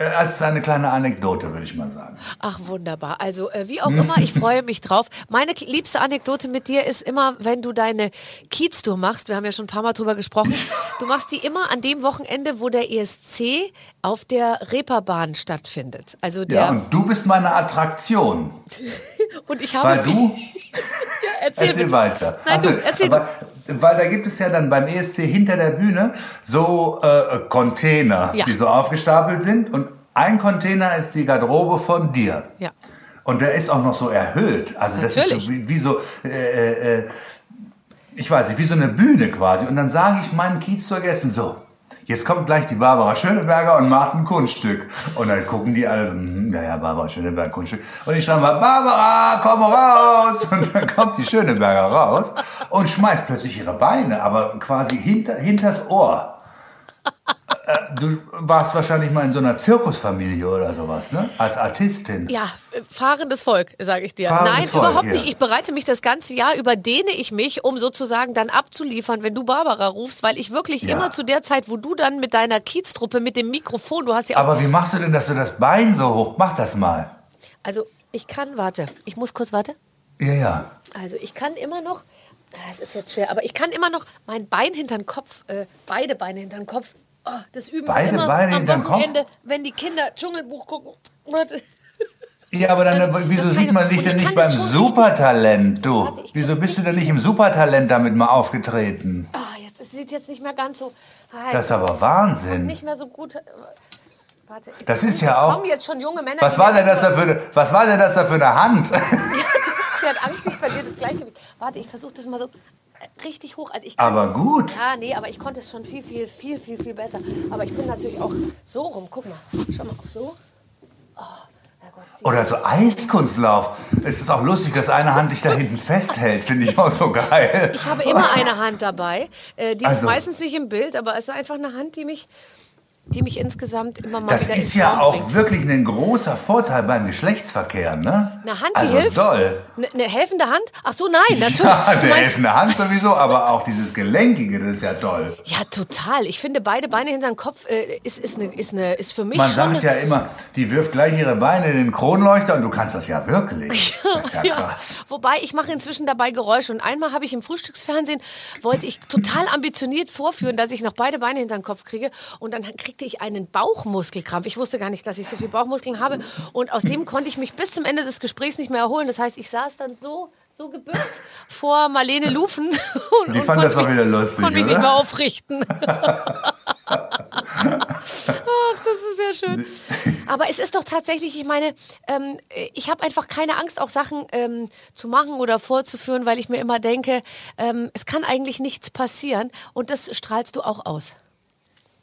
D: Äh, Das ist eine kleine Anekdote, würde ich mal sagen.
B: Ach, wunderbar. Also, äh, wie auch immer, ich freue mich drauf. Meine liebste Anekdote mit dir ist immer, wenn du deine Kiez-Tour machst. Wir haben ja schon ein paar Mal drüber gesprochen. Du machst die immer an dem Wochenende, wo der ESC auf der Reeperbahn stattfindet. Also der.
D: Ja, und du bist meine Attraktion.
B: und ich habe.
D: Weil du,
B: erzähl,
D: erzähl
B: bitte.
D: weiter.
B: Nein,
D: Ach so,
B: du, erzähl
D: aber, Weil da gibt es ja dann beim ESC hinter der Bühne so äh, Container,
B: Ja.
D: die so aufgestapelt sind. Und ein Container ist die Garderobe von dir.
B: Ja.
D: Und der ist auch noch so erhöht. Also das
B: Natürlich.
D: ist so wie, wie so, äh, äh, ich weiß nicht, wie so eine Bühne quasi. Und dann sage ich meinen Kiez zu Gästen so, jetzt kommt gleich die Barbara Schöneberger und macht ein Kunststück. Und dann gucken die alle so, hm, ja, ja, Barbara Schöneberger, Kunststück. Und ich schreibe mal, Barbara, komm raus. Und dann kommt die Schöneberger raus und schmeißt plötzlich ihre Beine, aber quasi hinter, hinters Ohr. Du warst wahrscheinlich mal in so einer Zirkusfamilie oder sowas, ne? Als Artistin.
B: Ja, fahrendes Volk, sage ich dir.
D: Fahrendes
B: Nein,
D: Volk,
B: überhaupt
D: ja.
B: nicht. Ich bereite mich das ganze Jahr, überdehne ich mich, um sozusagen dann abzuliefern, wenn du Barbara rufst, weil ich wirklich
D: Ja.
B: immer zu der Zeit, wo du dann mit deiner Kieztruppe, mit dem Mikrofon, du hast ja auch,
D: Aber wie machst du denn, dass du das Bein so hoch? Mach das mal.
B: also Ich kann, warte, ich muss kurz, warte.
D: Ja, ja.
B: Also ich kann immer noch, das ist jetzt schwer, aber ich kann immer noch mein Bein hinter den Kopf, äh, beide Beine hinter den Kopf, oh, das üben wir
D: Beide
B: immer
D: Beine
B: am? Wochenende, wenn die Kinder Dschungelbuch gucken. Warte.
D: Ja, aber dann, äh, wieso sieht man
B: ich-
D: dich denn
B: ich
D: nicht beim Supertalent, du?
B: Warte,
D: Wieso bist du denn nicht im Supertalent damit mal aufgetreten?
B: Ah, jetzt, es sieht jetzt nicht mehr ganz so. Ah,
D: Das ist aber Wahnsinn.
B: Nicht mehr so gut. Warte.
D: Das ist ja auch-
B: kommen jetzt schon junge Männer.
D: Was war denn das da für eine, was war denn das da für eine Hand?
B: Die hat Angst, ich verliere das Gleichgewicht. Warte, ich versuche das mal so richtig hoch. Also ich kann,
D: Aber gut.
B: Ja, nee, aber ich konnte es schon viel, viel, viel, viel, viel besser. Aber ich bin natürlich auch so rum. Guck mal. Schau mal, auch so. Oh, sieh.
D: Oder so Eiskunstlauf. Es ist auch lustig, dass eine Hand dich da hinten festhält. Finde ich auch so geil.
B: Ich habe immer eine Hand dabei. Äh, die ist
D: Also-
B: meistens nicht im Bild, aber es ist einfach eine Hand, die mich, die mich insgesamt immer mal
D: Das
B: wieder
D: ist
B: ins
D: ja auch
B: bringt.
D: wirklich ein großer Vorteil beim Geschlechtsverkehr, ne?
B: Eine Hand, die
D: also
B: hilft.
D: Doll.
B: Eine, eine helfende Hand? Ach so, nein, natürlich.
D: Ja,
B: meinst-
D: helfende Hand sowieso, aber auch dieses Gelenkige, das ist ja toll.
B: Ja, total. Ich finde, beide Beine hinter den Kopf äh, ist, ist, eine, ist, eine, ist für mich
D: Man sagt
B: eine,
D: ja immer, die wirft gleich ihre Beine in den Kronleuchter und du kannst das ja wirklich. Das ist ja
B: Ja,
D: krass.
B: wobei ich mache inzwischen dabei Geräusche. Und einmal habe ich im Frühstücksfernsehen, wollte ich total ambitioniert vorführen, dass ich noch beide Beine hinter den Kopf kriege. Und dann kriegte ich einen Bauchmuskelkrampf. Ich wusste gar nicht, dass ich so viel Bauchmuskeln habe. Und aus dem konnte ich mich bis zum Ende des Gesprächs nicht mehr erholen. Das heißt, ich saß dann so, so gebückt vor Marlene Lufen. Und,
D: Die fand das
B: mich-
D: wieder lustig,
B: Konnte mich
D: oder?
B: nicht mehr aufrichten. Ach, das ist sehr schön. Aber es ist doch tatsächlich, ich meine, ähm, ich habe einfach keine Angst, auch Sachen ähm, zu machen oder vorzuführen, weil ich mir immer denke, ähm, es kann eigentlich nichts passieren. Und das strahlst du auch aus.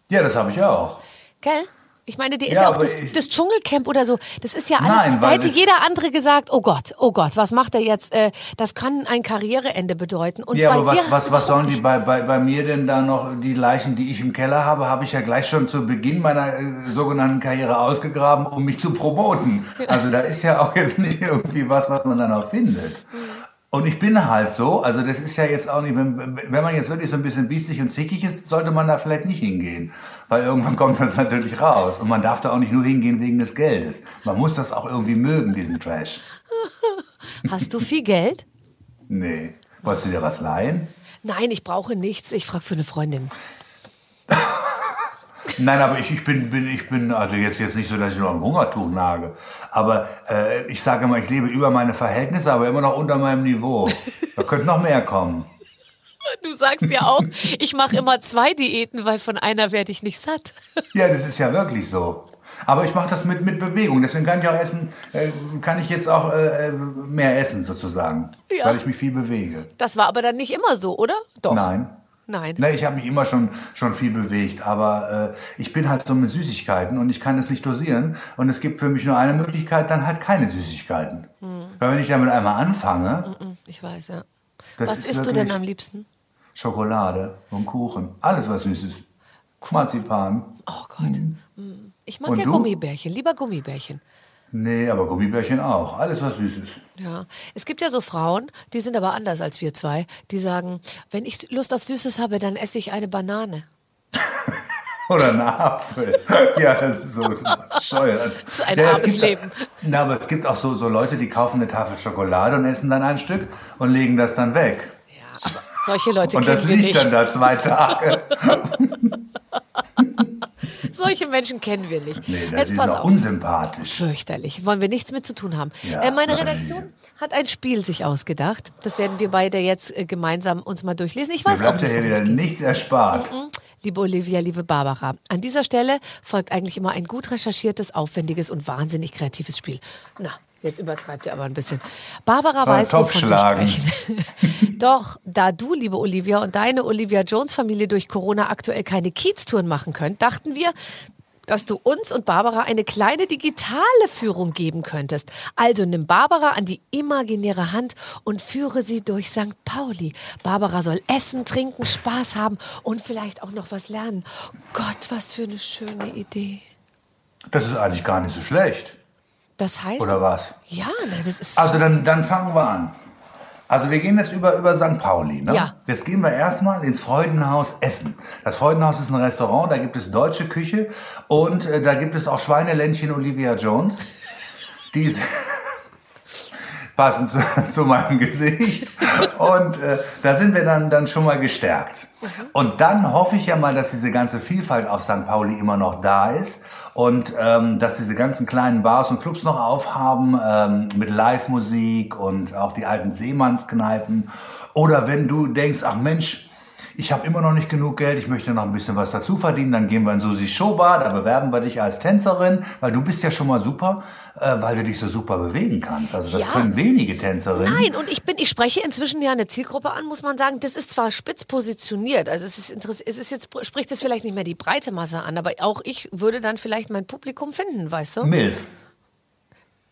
D: Ja, das habe ich auch.
B: Gell? Ich meine, dir ist
D: Ja,
B: ja, auch das, das Dschungelcamp oder so, das ist ja alles,
D: Nein,
B: da hätte jeder andere gesagt, oh Gott, oh Gott, was macht er jetzt? Äh, das kann ein Karriereende bedeuten. Und
D: Ja, aber was, was, was sollen die bei, bei, bei mir denn da noch, die Leichen, die ich im Keller habe, habe ich ja gleich schon zu Beginn meiner äh, sogenannten Karriere ausgegraben, um mich zu promoten. Also da ist ja auch jetzt nicht irgendwie was, was man dann auch findet. Und ich bin halt so, also das ist ja jetzt auch nicht, wenn, wenn man jetzt wirklich so ein bisschen biestig und zickig ist, sollte man da vielleicht nicht hingehen. Weil irgendwann kommt das natürlich raus. Und man darf da auch nicht nur hingehen wegen des Geldes. Man muss das auch irgendwie mögen, diesen Trash.
B: Hast du viel Geld?
D: Nee. Wolltest du dir was leihen?
B: Nein, ich brauche nichts. Ich frage für eine Freundin.
D: Nein, aber ich, ich bin, bin, ich bin, also jetzt, jetzt nicht so, dass ich noch am Hungertuch nage. Aber äh, ich sage immer, ich lebe über meine Verhältnisse, aber immer noch unter meinem Niveau. Da könnte noch mehr kommen.
B: Du sagst ja auch, ich mache immer zwei Diäten, weil von einer werde ich nicht satt.
D: Ja, das ist ja wirklich so. Aber ich mache das mit, mit Bewegung. Deswegen kann ich auch essen, äh, kann ich jetzt auch äh, mehr essen sozusagen.
B: Ja.
D: Weil ich mich viel bewege.
B: Das war aber dann nicht immer so, oder? Doch.
D: Nein.
B: Nein.
D: Ne, ich habe mich immer schon, schon viel bewegt, aber äh, ich bin halt so mit Süßigkeiten und ich kann es nicht dosieren. Und es gibt für mich nur eine Möglichkeit, dann halt keine Süßigkeiten.
B: Hm.
D: Weil wenn ich damit einmal anfange,
B: Hm, Ich weiß, ja.
D: Das
B: Was isst du denn am liebsten?
D: Schokolade und Kuchen, alles was süß ist. Marzipan.
B: Oh Gott. Hm. Ich mag
D: Und
B: ja
D: du?
B: Gummibärchen, lieber Gummibärchen.
D: Nee, aber Gummibärchen auch. Alles was süß ist.
B: Ja, es gibt ja so Frauen, die sind aber anders als wir zwei, die sagen, wenn ich Lust auf Süßes habe, dann esse ich eine Banane.
D: Oder ein Apfel. ja, das ist so bescheuert.
B: Das ist ein
D: ja, es
B: armes
D: gibt,
B: Leben.
D: Na, aber es gibt auch so, so Leute, die kaufen eine Tafel Schokolade und essen dann ein Stück und legen das dann weg.
B: Ja, aber solche Leute
D: Und das liegt
B: nicht.
D: dann da zwei Tage.
B: Solche Menschen kennen wir nicht.
D: Nee, das
B: Jetzt
D: ist
B: pass
D: auch
B: auf.
D: unsympathisch.
B: Fürchterlich. Wollen wir nichts mit zu tun haben.
D: Ja,
B: äh, meine. Redaktion hat ein Spiel sich ausgedacht. Das werden wir beide jetzt äh, gemeinsam uns mal durchlesen. Ich
D: Mir
B: weiß auch
D: bleibt ja
B: nicht,
D: wieder nichts erspart.
B: Liebe Olivia, liebe Barbara, an dieser Stelle folgt eigentlich immer ein gut recherchiertes, aufwendiges und wahnsinnig kreatives Spiel. Na, jetzt übertreibt ihr aber ein bisschen. Barbara weiß, wovon wir sprechen. Doch, da du, liebe Olivia, und deine Olivia Jones Familie durch Corona aktuell keine Kieztouren machen könnt, dachten wir, dass du uns und Barbara eine kleine digitale Führung geben könntest. Also nimm Barbara an die imaginäre Hand und führe sie durch St. Pauli. Barbara soll essen, trinken, Spaß haben und vielleicht auch noch was lernen. Gott, was für eine schöne Idee.
D: Das ist eigentlich gar nicht so schlecht.
B: Das heißt.
D: Oder was?
B: Ja, nein, das ist.
D: Also dann, dann fangen wir an. Also wir gehen jetzt über, über St. Pauli. Ne?
B: Ja.
D: Jetzt gehen wir erstmal ins Freudenhaus Essen. Das Freudenhaus ist ein Restaurant, da gibt es deutsche Küche und äh, da gibt es auch Schweineländchen Olivia Jones. Die ist, passend zu, zu meinem Gesicht. Und äh, da sind wir dann, dann schon mal gestärkt. Und dann hoffe ich ja mal, dass diese ganze Vielfalt auf St. Pauli immer noch da ist und ähm, dass diese ganzen kleinen Bars und Clubs noch aufhaben ähm, mit Live-Musik und auch die alten Seemannskneipen. Oder wenn du denkst, ach Mensch, ich habe immer noch nicht genug Geld, ich möchte noch ein bisschen was dazu verdienen, dann gehen wir in Susi Showbar, da bewerben wir dich als Tänzerin, weil du bist ja schon mal super, äh, weil du dich so super bewegen kannst. Also das
B: Ja.
D: können wenige Tänzerinnen.
B: Nein, und ich bin, ich spreche inzwischen ja eine Zielgruppe an, muss man sagen. Das ist zwar spitz positioniert, also es ist interess- es ist jetzt spricht es vielleicht nicht mehr die breite Masse an, aber auch ich würde dann vielleicht mein Publikum finden, weißt du?
D: Milf.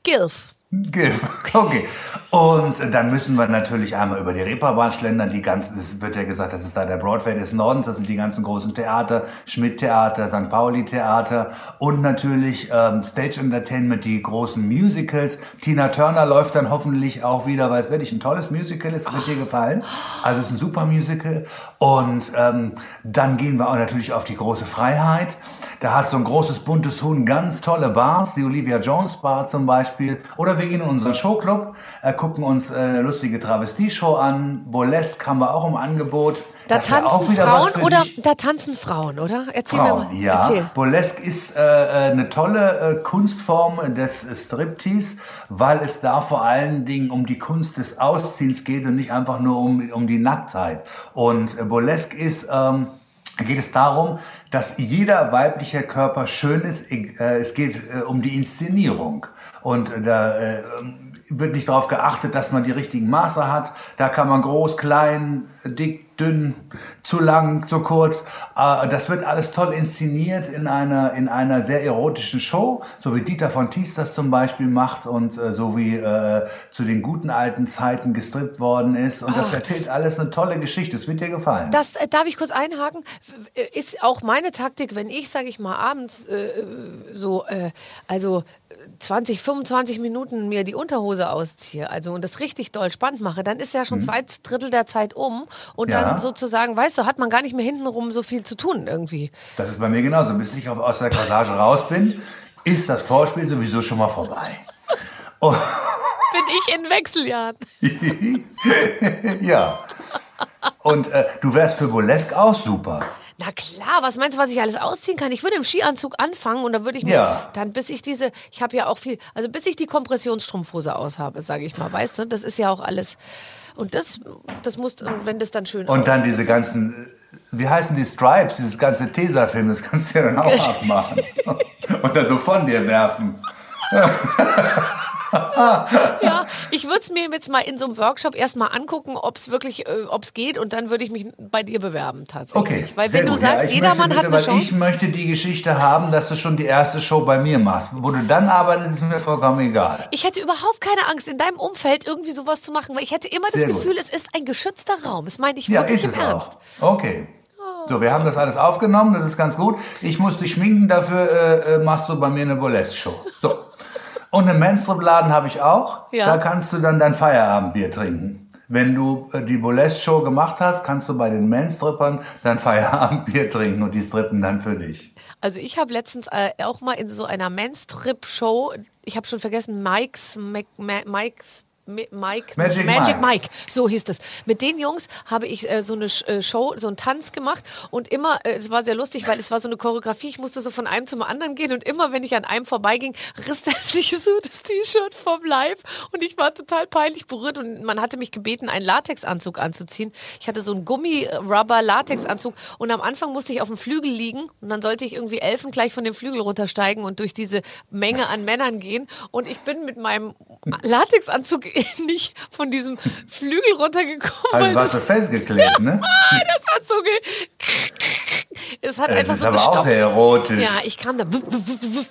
B: Gilf.
D: Okay. Und dann müssen wir natürlich einmal über die Reeperbahn schlendern. Die ganzen, es wird ja gesagt, das ist da der Broadway des Nordens. Das sind die ganzen großen Theater. Schmidt-Theater, St. Pauli-Theater. Und natürlich ähm, Stage Entertainment, die großen Musicals. Tina Turner läuft dann hoffentlich auch wieder, weil es wirklich ein tolles Musical ist. Es wird dir gefallen. Also es ist ein super Musical. Und ähm, dann gehen wir auch natürlich auf die große Freiheit. Da hat so ein großes buntes Huhn ganz tolle Bars, die Olivia Jones Bar zum Beispiel. Oder gehen in unseren Showclub, äh, gucken uns äh, eine lustige Travestie-Show an. Burlesque haben wir auch im Angebot.
B: Da
D: Das
B: tanzen Frauen oder
D: dich.
B: da tanzen Frauen, oder? Erzähl
D: Frauen,
B: mir mal.
D: ja.
B: Erzähl.
D: Burlesque ist äh, äh, eine tolle äh, Kunstform des Striptease, weil es da vor allen Dingen um die Kunst des Ausziehens geht und nicht einfach nur um, um die Nacktheit. Und äh, Burlesque ist, ähm, geht es darum, dass jeder weibliche Körper schön ist. Äh, es geht äh, um die Inszenierung. Und äh, da wird nicht darauf geachtet, dass man die richtigen Maße hat. Da kann man groß, klein, dick, dünn, zu lang, zu kurz. Äh, Das wird alles toll inszeniert in einer, in einer sehr erotischen Show, so wie Dieter von Thies das zum Beispiel macht und äh, so wie äh, zu den guten alten Zeiten gestrippt worden ist. Und das
B: Ach,
D: erzählt
B: das-
D: alles eine tolle Geschichte. Es wird dir gefallen.
B: Das äh, darf ich kurz einhaken. Ist auch meine Taktik, wenn ich, sage ich mal, abends äh, so, äh, also 20, 25 Minuten mir die Unterhose ausziehe, also und das richtig doll spannend mache, dann ist ja schon zwei Drittel der Zeit um und
D: Mhm. Ja.
B: dann sozusagen, weißt du, hat man gar nicht mehr hintenrum so viel zu tun irgendwie.
D: Das ist bei mir genauso. Bis ich aus der Corsage raus bin, ist das Vorspiel sowieso schon mal vorbei. Oh,
B: Bin ich in Wechseljahren.
D: ja. Und äh, du wärst für Burlesque auch super.
B: Na klar, was meinst du, was ich alles ausziehen kann? Ich würde im Skianzug anfangen und dann würde ich mich
D: Ja.
B: dann, bis ich diese, ich habe ja auch viel, also bis ich die Kompressionsstrumpfhose aushabe, sage ich mal, weißt du, das ist ja auch alles. Und das, das muss, wenn das dann schön
D: Und dann diese
B: so.
D: ganzen, äh, wie heißen die Stripes, dieses ganze Tesafilm, das kannst du ja dann auch abmachen. Und dann so von dir werfen.
B: Ja, ich würde es mir jetzt mal in so einem Workshop erstmal angucken, ob es wirklich, äh, ob es geht und dann würde ich mich bei dir bewerben tatsächlich.
D: Okay.
B: Weil wenn du
D: gut.
B: sagst,
D: ja,
B: jedermann
D: möchte
B: hat eine
D: weil
B: Chance.
D: Ich möchte die Geschichte haben, dass du schon die erste Show bei mir machst. Wo du dann arbeitest, ist mir vollkommen egal.
B: Ich hätte überhaupt keine Angst, in deinem Umfeld irgendwie sowas zu machen, weil ich hätte immer das
D: Sehr gut.
B: Gefühl, es ist ein geschützter Raum. Das meine ich
D: Ja,
B: wirklich
D: ist
B: im
D: es
B: Ernst.
D: auch. Okay. So, wir haben das alles aufgenommen, das ist ganz gut. Ich muss dich schminken, dafür äh, äh, machst du bei mir eine Burlesque-Show. So. Und einen Menstrupladen habe ich auch.
B: Ja.
D: Da kannst du dann dein Feierabendbier trinken. Wenn du äh, die Burlesque-Show gemacht hast, kannst du bei den Menstrippern dein Feierabendbier trinken und die strippen dann für dich.
B: Also ich habe letztens äh, auch mal in so einer Men's-Trip-Show, ich habe schon vergessen, Mike's, Mike's Mi- Mike,
D: Magic Mike.
B: Mike, so hieß es. Mit den Jungs habe ich äh, so eine äh, Show, so einen Tanz gemacht und immer, äh, es war sehr lustig, weil es war so eine Choreografie, ich musste so von einem zum anderen gehen und immer, wenn ich an einem vorbeiging, riss er sich so das T-Shirt vom Leib und ich war total peinlich berührt und man hatte mich gebeten, einen Latexanzug anzuziehen. Ich hatte so einen Gummi-Rubber-Latexanzug und am Anfang musste ich auf dem Flügel liegen und dann sollte ich irgendwie elfen gleich von dem Flügel runtersteigen und durch diese Menge an Männern gehen und ich bin mit meinem Latexanzug nicht von diesem Flügel runtergekommen, weil
D: warst du festgeklebt, ne?
B: das hat so ge es hat
D: Das
B: einfach
D: ist
B: so
D: aber auch
B: gestoppt.
D: sehr erotisch.
B: Ja, ich kam da.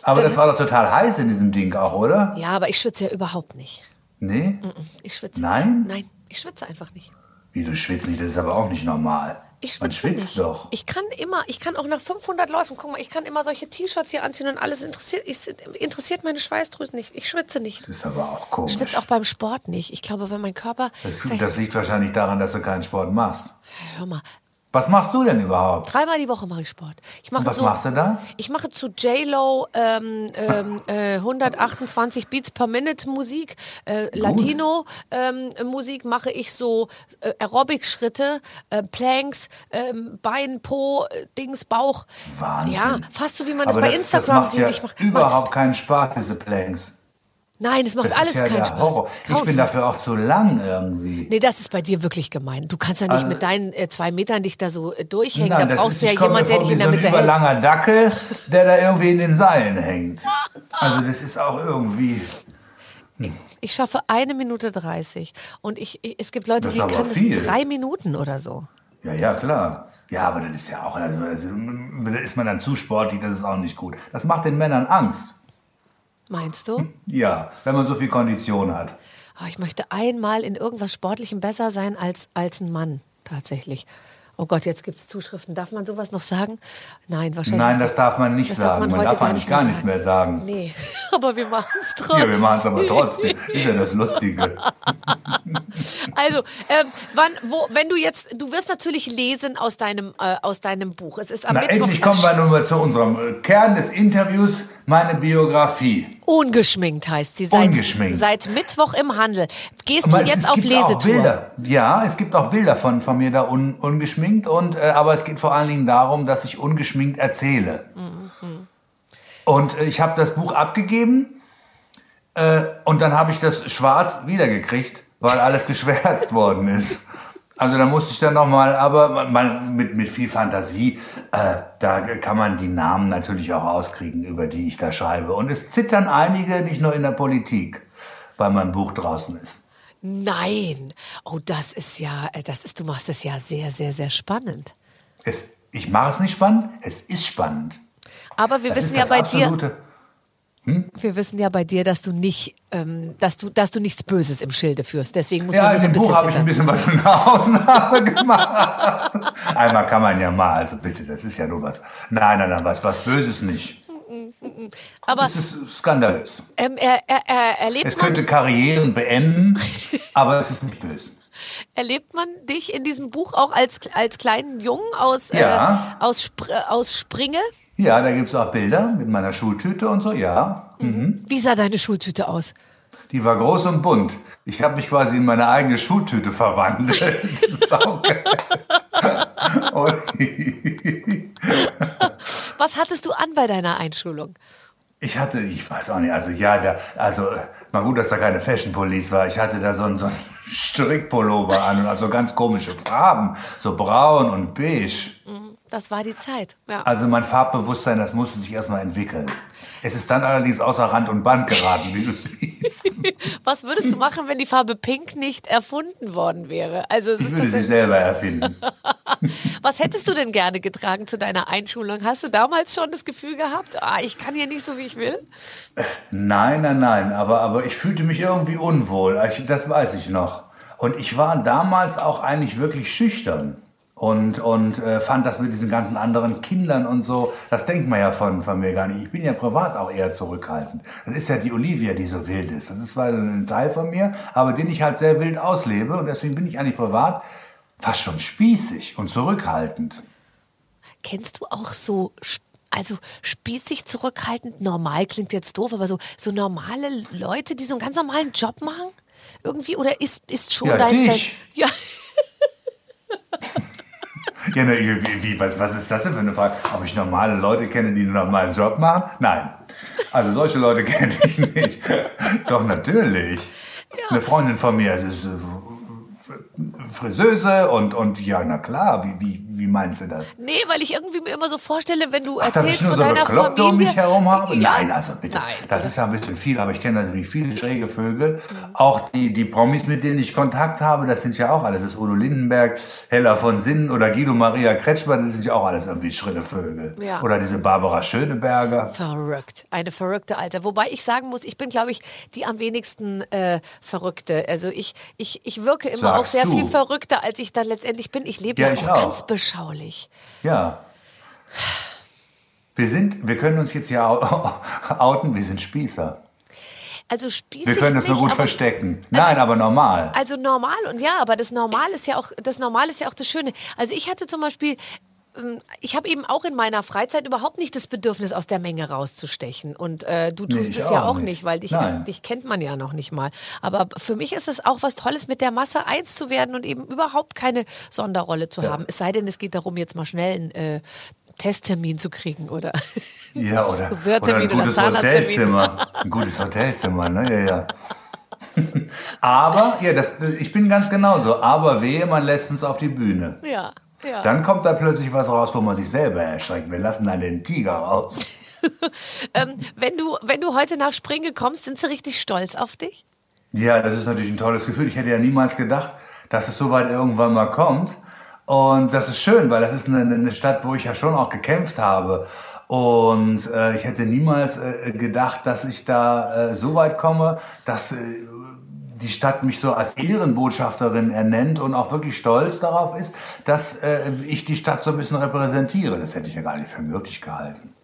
D: Aber das war doch total heiß in diesem Ding auch, oder?
B: Ja, aber ich schwitze ja überhaupt nicht.
D: Nee?
B: Ich schwitze.
D: Nein?
B: Nein, ich schwitze einfach nicht.
D: Wie, du schwitzt nicht, das ist aber auch nicht normal.
B: Ich
D: Man
B: schwitze
D: schwitzt
B: nicht.
D: doch.
B: Ich kann immer, ich kann auch nach 500 Läufen, guck mal, ich kann immer solche T-Shirts hier anziehen und alles interessiert, ich, interessiert meine Schweißdrüsen nicht. Ich schwitze nicht.
D: Das ist aber auch komisch.
B: Ich schwitze auch beim Sport nicht. Ich glaube, wenn mein Körper.
D: Das, das liegt wahrscheinlich daran, dass du keinen Sport machst.
B: Hör mal,
D: Was machst du denn überhaupt?
B: Dreimal die Woche mache ich Sport. Ich mache
D: Und was
B: so,
D: machst du da?
B: Ich mache zu J-Lo ähm, ähm, äh, 128 Beats per Minute Musik. Äh, Latino ähm, Musik mache ich so äh, Aerobic-Schritte, äh, Planks, ähm, Bein, Po, äh, Dings, Bauch.
D: Wahnsinn.
B: Ja, fast so wie man das
D: Aber
B: bei
D: das,
B: Instagram
D: das
B: sieht.
D: ja
B: ich mach,
D: überhaupt keinen Spaß, diese Planks.
B: Nein, es macht
D: Das
B: alles
D: ja
B: keinen Spaß.
D: Horror. Ich bin dafür auch zu lang irgendwie.
B: Nee, das ist bei dir wirklich gemein. Du kannst ja nicht
D: Also-
B: mit deinen äh, zwei Metern dich da so äh, durchhängen.
D: Nein,
B: da
D: das
B: brauchst du ja
D: ich komme
B: jemand,
D: mir
B: der dich in der
D: so ein
B: Mitte hält.
D: überlanger Dackel, der da irgendwie in den Seilen hängt. Also das ist auch irgendwie...
B: Ich schaffe eine Minute 30. Und ich, ich, es gibt Leute,
D: Das
B: die können es drei Minuten oder so.
D: Ja, ja, klar. Ja, aber das ist ja auch, also, also, da ist man dann zu sportlich, das ist auch nicht gut. Das macht den Männern Angst.
B: Meinst du?
D: Ja, wenn man so viel Kondition hat.
B: Ah, ich möchte einmal in irgendwas Sportlichem besser sein als, als ein Mann, tatsächlich. Oh Gott, jetzt gibt es Zuschriften. Darf man sowas noch sagen? Nein, wahrscheinlich.
D: Nein, das darf man nicht
B: Das darf
D: sagen.
B: man
D: Man, darf eigentlich
B: nicht
D: gar
B: mehr
D: nichts
B: sagen.
D: mehr sagen.
B: Nee, aber wir machen es trotzdem.
D: Ja, wir machen es aber trotzdem. Ist ja das Lustige.
B: Also, ähm, wann, wo, wenn du jetzt, du wirst natürlich lesen aus deinem, äh, aus deinem Buch. Es ist am
D: Na,
B: Mittwoch
D: endlich kommen wir nun mal zu unserem äh, Kern des Interviews, meine Biografie.
B: Ungeschminkt heißt sie. Seit,
D: Ungeschminkt.
B: Seit Mittwoch im Handel. Gehst du
D: Aber es-
B: jetzt
D: es
B: auf
D: gibt auch
B: Lesetour?
D: Bilder. Ja, es gibt auch Bilder von, von mir da un, ungeschminkt. Und, äh, aber es geht vor allen Dingen darum, dass ich ungeschminkt erzähle. Und äh, ich habe das Buch abgegeben äh, und dann habe ich das schwarz wiedergekriegt, weil alles geschwärzt worden ist. Also da musste ich dann nochmal, aber mal mit, mit viel Fantasie, äh, da kann man die Namen natürlich auch rauskriegen, über die ich da schreibe. Und es zittern einige, nicht nur in der Politik, weil mein Buch draußen ist.
B: Nein. Oh, das ist ja, äh, das ist, du machst es ja sehr, sehr, sehr spannend.
D: Es, ich mache es nicht spannend, es ist spannend.
B: Aber wir
D: Das
B: wissen ja bei dir,
D: absolute.
B: wir wissen ja bei dir, dass du nicht, ähm, dass du, dass du nichts Böses im Schilde führst. Deswegen muss
D: Ja,
B: man
D: in
B: so ein
D: dem
B: bisschen
D: Buch habe ich ein bisschen was von der Ausnahme gemacht. Einmal kann man ja mal, also bitte, das ist ja nur was. Nein, nein, nein, was, was Böses nicht.
B: Aber
D: Das ist skandalös.
B: ähm, er, er, er, erlebt,
D: Es könnte Karrieren beenden, aber es ist nicht böse.
B: erlebt man dich in diesem Buch auch als, als kleinen Jungen aus,
D: Ja.
B: äh, aus, äh, aus Springe?
D: Ja, da gibt es auch Bilder mit meiner Schultüte und so, ja.
B: Wie sah deine Schultüte aus?
D: Die war groß und bunt. Ich habe mich quasi in meine eigene Schultüte verwandelt. Saugeil.
B: Was hattest du an bei deiner Einschulung?
D: Ich hatte, ich weiß auch nicht, also ja, da, also mal gut, dass da keine Fashion Police war. Ich hatte da so einen, so einen Strickpullover an und also ganz komische Farben, so braun und beige.
B: Das war die Zeit. Ja.
D: Also mein Farbbewusstsein, das musste sich erstmal entwickeln. Es ist dann allerdings außer Rand und Band geraten, wie du siehst.
B: Was würdest du machen, wenn die Farbe Pink nicht erfunden worden wäre? Also es
D: Ich
B: ist
D: würde sie selber erfinden.
B: Was hättest du denn gerne getragen zu deiner Einschulung? Hast du damals schon das Gefühl gehabt, ah, ich kann hier nicht so, wie ich will?
D: Nein, nein, nein, aber, aber ich fühlte mich irgendwie unwohl. Ich, das weiß ich noch. Und ich war damals auch eigentlich wirklich schüchtern. Und, und äh, fand das mit diesen ganzen anderen Kindern und so, das denkt man ja von, von mir gar nicht. Ich bin ja privat auch eher zurückhaltend. Das ist ja die Olivia, die so wild ist. Das ist zwar ein Teil von mir, aber den ich halt sehr wild auslebe. Und deswegen bin ich eigentlich privat fast schon spießig und zurückhaltend.
B: Kennst du auch so, also spießig zurückhaltend, normal klingt jetzt doof, aber so, so normale Leute, die so einen ganz normalen Job machen? Irgendwie? Oder ist, ist schon
D: Ja,
B: dein, dein.
D: dich.
B: Ja,
D: Ja, ne, wie, wie, was, was ist das denn für eine Frage? Ob ich normale Leute kenne, die einen normalen Job machen? Nein. Also solche Leute kenne ich nicht. Doch, natürlich. Eine Freundin von mir ist äh, Friseuse und, und ja, na klar, wie, wie, wie meinst du das?
B: nee, weil ich irgendwie mir immer so vorstelle, wenn du
D: Ach, dass
B: erzählst
D: ich nur
B: von
D: so
B: deiner
D: Bekloppte
B: Familie.
D: um mich herum habe?
B: Ja.
D: Nein, also bitte.
B: Nein.
D: Das ist ja ein bisschen viel, aber ich kenne natürlich viele schräge Vögel. Auch die, die Promis, mit denen ich Kontakt habe, das sind ja auch alles. Das ist Udo Lindenberg, Hella von Sinnen oder Guido Maria Kretschmann, das sind ja auch alles irgendwie schrille Vögel.
B: Ja.
D: Oder diese Barbara Schöneberger.
B: Verrückt, eine verrückte Alter. Wobei ich sagen muss, ich bin, glaube ich, die am wenigsten äh, Verrückte. Also ich, ich, ich wirke immer
D: Sagst
B: auch sehr
D: du.
B: viel verrückter, als ich dann letztendlich bin. Ich lebe
D: Ja,
B: ja, auch,
D: auch.
B: ganz beschaulich.
D: Ja. Wir sind, wir können uns jetzt ja outen, wir sind Spießer.
B: also spießig
D: Wir können das nur gut
B: aber-
D: verstecken. Nein, aber normal.
B: Also normal und ja, aber das Normal ist ja auch das Normal ist ja auch das Schöne. Also ich hatte zum Beispiel ich habe eben auch in meiner Freizeit überhaupt nicht das Bedürfnis, aus der Menge rauszustechen. Und äh, du
D: Nee,
B: tust
D: ich
B: es ja
D: auch nicht.
B: nicht, weil dich,
D: Nein.
B: dich kennt man ja noch nicht mal. Aber für mich ist es auch was Tolles, mit der Masse eins zu werden und eben überhaupt keine Sonderrolle zu haben. Es sei denn, es geht darum, jetzt mal schnell einen äh, Testtermin zu kriegen oder
D: Ja, oder, oder ein
B: oder
D: gutes
B: Zahnarzttermin.
D: Hotelzimmer. Ein gutes Hotelzimmer, ne? Ja, ja. Aber, ja, das, ich bin ganz genauso. Aber wehe, man lässt uns auf die Bühne.
B: Ja, ja.
D: Dann kommt da plötzlich was raus, wo man sich selber erschreckt. Wir lassen dann den Tiger raus.
B: ähm, wenn, du, wenn du heute nach Springe kommst, sind sie richtig stolz auf dich?
D: Ja, das ist natürlich ein tolles Gefühl. Ich hätte ja niemals gedacht, dass es so weit irgendwann mal kommt. Und das ist schön, weil das ist eine, eine Stadt, wo ich ja schon auch gekämpft habe. Und äh, ich hätte niemals äh, gedacht, dass ich da äh, so weit komme, dass äh, die Stadt mich so als Ehrenbotschafterin ernennt und auch wirklich stolz darauf ist, dass äh, ich die Stadt so ein bisschen repräsentiere. Das hätte ich ja gar nicht für möglich gehalten.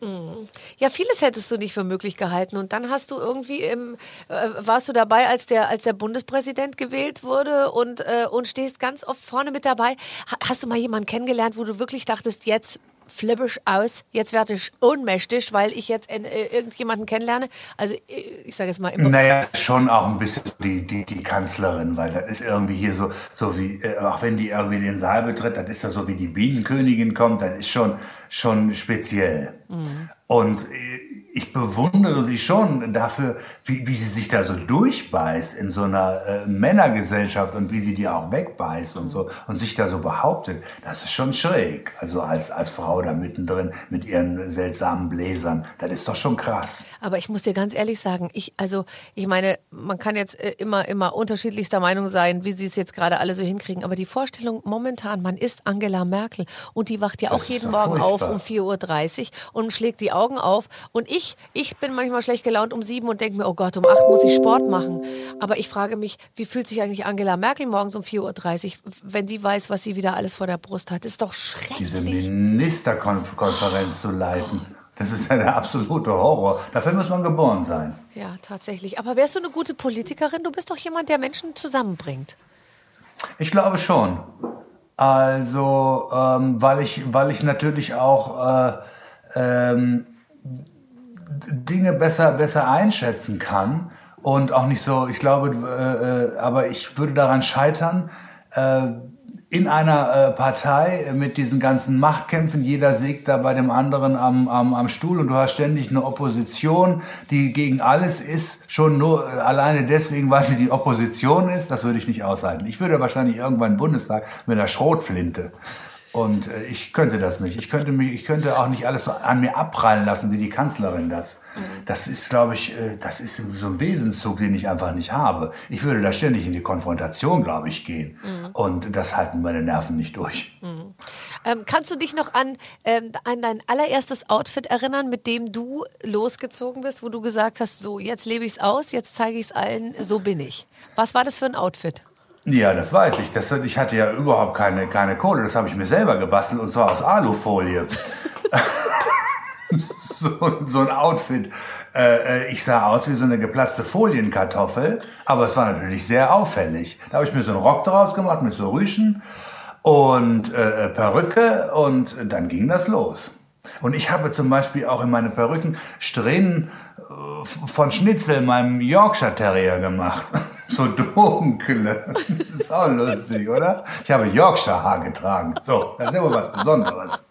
B: Ja, vieles hättest du nicht für möglich gehalten. Und dann hast du irgendwie im, äh, warst du dabei, als der, als der Bundespräsident gewählt wurde und, äh, und stehst ganz oft vorne mit dabei. Ha hast du mal jemanden kennengelernt, wo du wirklich dachtest, jetzt flippe ich aus, jetzt werde ich ohnmächtig, weil ich jetzt in, äh, irgendjemanden kennenlerne? Also äh, ich sage jetzt mal im
D: Naja, schon auch ein bisschen die, die, die Kanzlerin, weil das ist irgendwie hier so, so wie, äh, auch wenn die irgendwie den Saal betritt, das ist ja so wie die Bienenkönigin kommt, das ist schon, schon speziell. Und äh, ich bewundere sie schon dafür, wie, wie sie sich da so durchbeißt in so einer äh, Männergesellschaft und wie sie die auch wegbeißt und so und sich da so behauptet. Das ist schon schräg. Also als, als Frau da mittendrin mit ihren seltsamen Bläsern, das ist doch schon krass.
B: Aber ich muss dir ganz ehrlich sagen, ich, also, ich meine, man kann jetzt äh, immer, immer unterschiedlichster Meinung sein, wie sie es jetzt gerade alle so hinkriegen. Aber die Vorstellung momentan, man ist Angela Merkel und die wacht ja
D: Das
B: auch jeden Morgen auf
D: furchtbar.
B: um 4.30 Uhr und schlägt die Augen auf. Und ich, ich bin manchmal schlecht gelaunt um sieben und denke mir, oh Gott, um acht muss ich Sport machen. Aber ich frage mich, wie fühlt sich eigentlich Angela Merkel morgens um 4.30 Uhr, wenn die weiß, was sie wieder alles vor der Brust hat? ist doch
D: diese
B: schrecklich.
D: Ministerkonferenz zu leiten. Das ist ja der absolute Horror. Dafür muss man geboren sein.
B: Ja, tatsächlich. Aber wärst du eine gute Politikerin? Du bist doch jemand, der Menschen zusammenbringt.
D: Ich glaube schon. Also, ähm, weil, ich, weil ich natürlich auch äh, ähm, Dinge besser, besser einschätzen kann und auch nicht so, ich glaube, äh, äh, aber ich würde daran scheitern, äh, in einer äh, Partei mit diesen ganzen Machtkämpfen, jeder sägt da bei dem anderen am, am, am Stuhl und du hast ständig eine Opposition, die gegen alles ist, schon nur äh, alleine deswegen, weil sie die Opposition ist, das würde ich nicht aushalten. Ich würde wahrscheinlich irgendwann im Bundestag mit einer Schrotflinte und äh, ich könnte das nicht. Ich könnte mich, ich könnte auch nicht alles so an mir abprallen lassen, wie die Kanzlerin das. Das ist, glaube ich, äh, das ist so ein Wesenszug, den ich einfach nicht habe. Ich würde da ständig in die Konfrontation, glaube ich, gehen. Und das halten meine Nerven nicht durch.
B: Ähm, kannst du dich noch an, ähm, an dein allererstes Outfit erinnern, mit dem du losgezogen bist, wo du gesagt hast, so, jetzt lebe ich es aus, jetzt zeige ich es allen, so bin ich. Was war das für ein Outfit?
D: Ja, das weiß ich. Das, ich hatte ja überhaupt keine, keine Kohle. Das habe ich mir selber gebastelt und zwar aus Alufolie. so, so ein Outfit. Äh, äh, ich sah aus wie so eine geplatzte Folienkartoffel, aber es war natürlich sehr auffällig. Da habe ich mir so einen Rock draus gemacht mit so Rüschen und äh, Perücke und dann ging das los. Und ich habe zum Beispiel auch in meine Perücken Strähnen äh, von Schnitzel, meinem Yorkshire Terrier, gemacht. So dunkle. Das ist auch lustig, oder? Ich habe Yorkshire Haar getragen. So, das ist immer was Besonderes.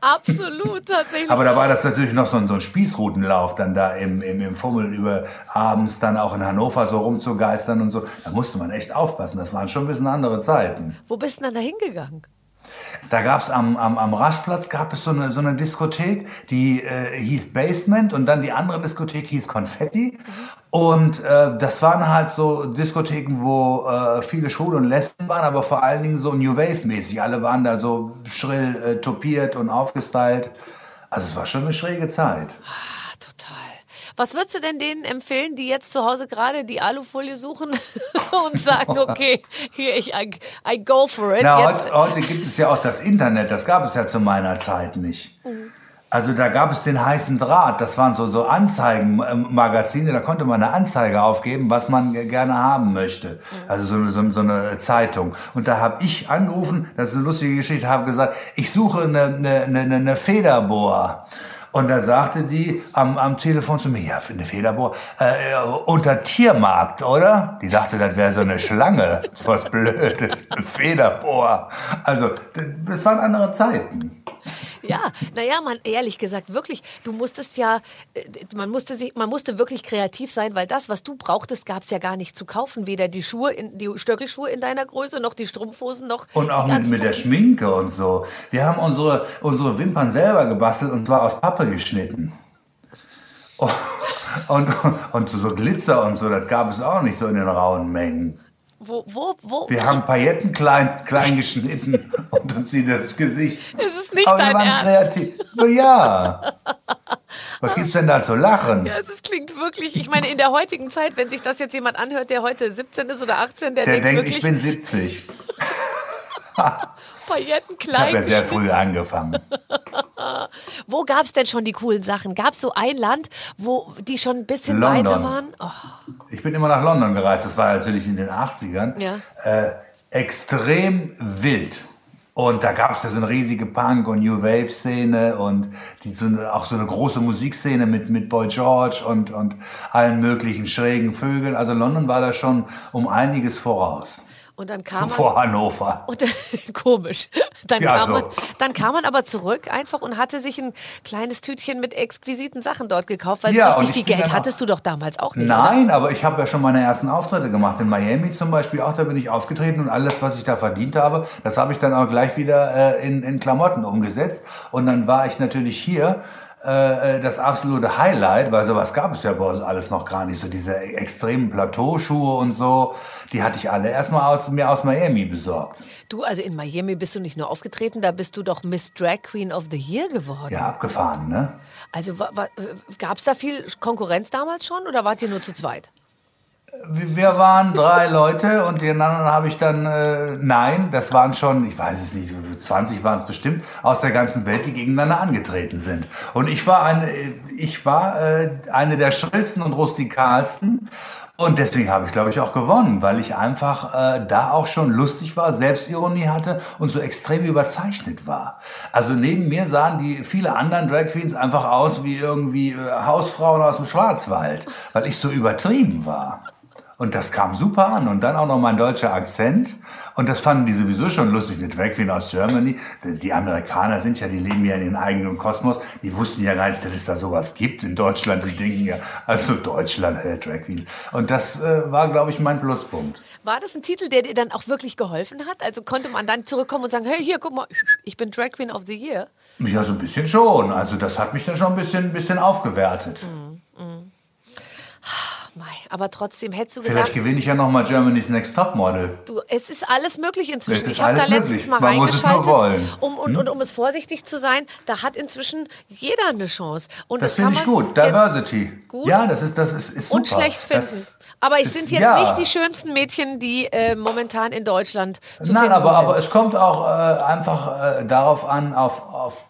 B: Absolut, tatsächlich.
D: Aber da war das natürlich noch so ein, so ein Spießrutenlauf, dann da im, im, im Fummel über abends dann auch in Hannover so rumzugeistern und so. Da musste man echt aufpassen. Das waren schon ein bisschen andere Zeiten.
B: Wo bist du denn da hingegangen?
D: Da gab es am, am, am Raschplatz gab es so eine, so eine Diskothek, die äh, hieß Basement und dann die andere Diskothek hieß Konfetti. Und äh, das waren halt so Diskotheken, wo äh, viele Schwule und Lesben waren, aber vor allen Dingen so New Wave-mäßig. Alle waren da so schrill äh, topiert und aufgestylt. Also es war schon eine schräge Zeit.
B: Ah, total. Was würdest du denn denen empfehlen, die jetzt zu Hause gerade die Alufolie suchen und sagen, okay, hier, ich, I, I go for it.
D: Na, heute, heute gibt es ja auch das Internet, das gab es ja zu meiner Zeit nicht. Also da gab es den heißen Draht, das waren so, so Anzeigenmagazine, da konnte man eine Anzeige aufgeben, was man gerne haben möchte. Also so, so, so eine Zeitung. Und da habe ich angerufen, das ist eine lustige Geschichte, habe gesagt, ich suche eine, eine, eine, eine Federbohr. Und da sagte die am, am Telefon zu mir, ja, eine Federbohr, äh, unter Tiermarkt, oder? Die dachte, das wäre so eine Schlange. So was Blödes, eine Federbohr. Also, das waren andere Zeiten.
B: Ja, naja, man, ehrlich gesagt, wirklich, du musstest ja, äh, man musste, sich, man musste wirklich kreativ sein, weil das, was du brauchtest, gab es ja gar nicht zu kaufen. Weder die Schuhe, in, die Stöckelschuhe in deiner Größe, noch die Strumpfhosen, noch
D: Und auch mit, mit der. Schminke und so. Wir haben unsere, unsere Wimpern selber gebastelt und zwar aus Pappe geschnitten. Oh, Und, und so Glitzer und so, das gab es auch nicht so in den rauen Mengen.
B: Wo, wo, wo?
D: Wir haben Pailletten klein, klein geschnitten und uns sieht das Gesicht.
B: Es ist nicht
D: Aber
B: dein Ernst.
D: kreativ. Ja. Was gibt's denn da zu lachen?
B: Ja, es klingt wirklich, ich meine, in der heutigen Zeit, wenn sich das jetzt jemand anhört, der heute 17 ist oder 18, der,
D: Der
B: denkt
D: denkt,
B: wirklich,
D: ich bin 70.
B: Pailletten
D: Ich habe ja sehr früh angefangen.
B: Wo gab es denn schon die coolen Sachen? Gab es so ein Land, wo die schon ein bisschen
D: London.
B: weiter waren? Oh,
D: Ich bin immer nach London gereist, das war natürlich in den 80ern.
B: Ja.
D: Äh, extrem wild. Und da gab es ja so eine riesige Punk- und New Wave-Szene und die, so eine, auch so eine große Musikszene mit, mit Boy George und, und allen möglichen schrägen Vögeln. Also London war da schon um einiges voraus.
B: Und dann kam man,
D: Vor Hannover.
B: Und, komisch. Dann,
D: Ja,
B: kam
D: so.
B: man, dann kam man aber zurück einfach und hatte sich ein kleines Tütchen mit exquisiten Sachen dort gekauft, weil
D: Ja,
B: so richtig
D: ich
B: viel Geld hattest du doch damals auch nicht. Oder?
D: Nein, aber ich habe ja schon meine ersten Auftritte gemacht. In Miami zum Beispiel auch, da bin ich aufgetreten und alles, was ich da verdient habe, das habe ich dann auch gleich wieder äh, in, in Klamotten umgesetzt. Und dann war ich natürlich hier äh, das absolute Highlight, weil sowas gab es ja bei uns alles noch gar nicht. So diese extremen Plateauschuhe und so, die hatte ich alle erstmal aus, mir aus Miami besorgt.
B: Du, also in Miami bist du nicht nur aufgetreten, da bist du doch Miss Drag Queen of the Year geworden.
D: Ja, abgefahren, ne?
B: Also gab es da viel Konkurrenz damals schon oder wart ihr nur zu zweit?
D: Wir waren drei Leute und den anderen habe ich dann, äh, nein, das waren schon, ich weiß es nicht, so 20 waren es bestimmt, aus der ganzen Welt, die gegeneinander angetreten sind. Und ich war eine, ich war äh, eine der schrillsten und rustikalsten. Und deswegen habe ich, glaube ich, auch gewonnen, weil ich einfach äh, da auch schon lustig war, Selbstironie hatte und so extrem überzeichnet war. Also neben mir sahen die viele anderen Drag Queens einfach aus wie irgendwie äh, Hausfrauen aus dem Schwarzwald, weil ich so übertrieben war. Und das kam super an. Und dann auch noch mein deutscher Akzent. Und das fanden die sowieso schon lustig, eine Drag Queen aus Germany. Die Amerikaner sind ja, die leben ja in ihrem eigenen Kosmos. Die wussten ja gar nicht, dass es da sowas gibt in Deutschland. Die denken ja, also Deutschland, äh, Drag Queens. Und das äh, war, glaube ich, mein Pluspunkt.
B: War das ein Titel, der dir dann auch wirklich geholfen hat? Also konnte man dann zurückkommen und sagen, hey, hier, guck mal, ich bin Drag Queen of the Year.
D: Ja, so ein bisschen schon. Also das hat mich dann schon ein bisschen, ein bisschen aufgewertet.
B: Mei, Aber trotzdem hättest du
D: Vielleicht
B: gedacht,
D: gewinne ich ja noch mal Germany's Next Topmodel.
B: du, es ist alles möglich inzwischen. Ich habe da letztens
D: möglich.
B: mal
D: Man muss es nur
B: reingeschaltet.
D: Hm?
B: um, und, und um es vorsichtig zu sein, da hat inzwischen jeder eine Chance. Und
D: Das
B: kann
D: finde ich gut. Diversity.
B: gut
D: Ja, das ist, das ist, ist super.
B: und schlecht finden.
D: Das
B: aber es sind jetzt
D: ja.
B: nicht die schönsten Mädchen, die äh, momentan in Deutschland zu
D: Nein,
B: finden
D: aber,
B: sind.
D: aber es kommt auch äh, einfach äh, darauf an, auf, auf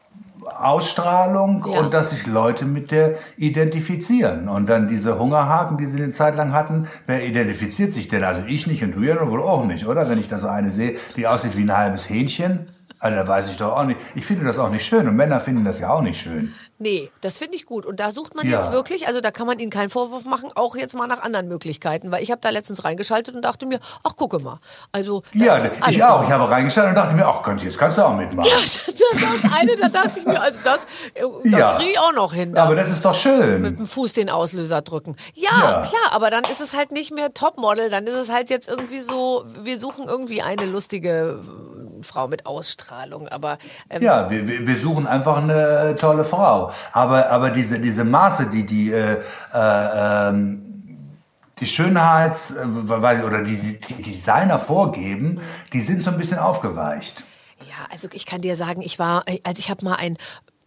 D: Ausstrahlung
B: Ja.
D: und dass sich Leute mit der identifizieren. Und dann diese Hungerhaken, die sie eine Zeit lang hatten, wer identifiziert sich denn? Also ich nicht und du ja wohl auch nicht, oder? Wenn ich da so eine sehe, die aussieht wie ein halbes Hähnchen. Also da weiß ich doch auch nicht. Ich finde das auch nicht schön und Männer finden das ja auch nicht schön.
B: Nee, das finde ich gut. Und da sucht man
D: Ja.
B: jetzt wirklich, also da kann man ihnen keinen Vorwurf machen, auch jetzt mal nach anderen Möglichkeiten. Weil ich habe da letztens reingeschaltet und dachte mir, ach, gucke mal. Also, da
D: Ja, ich auch.
B: dabei.
D: Ich habe reingeschaut und dachte mir, ach Gott, jetzt kannst du auch mitmachen.
B: das eine, da dachte ich mir, also das, äh, das
D: Ja.
B: kriege ich auch noch hin. Da
D: Aber das ist doch schön.
B: mit dem Fuß den Auslöser drücken. Ja,
D: Ja.
B: klar, aber dann ist es halt nicht mehr Topmodel, dann ist es halt jetzt irgendwie so, wir suchen irgendwie eine lustige Frau mit Ausstrahlung. Aber ähm,
D: Ja, wir, wir suchen einfach eine äh, tolle Frau. Aber, aber diese, diese Maße, die die, äh, äh, ähm, die Schönheits- äh, oder die, die Designer vorgeben, die sind so ein bisschen aufgeweicht.
B: Ja, also ich kann dir sagen, ich war, also ich habe mal ein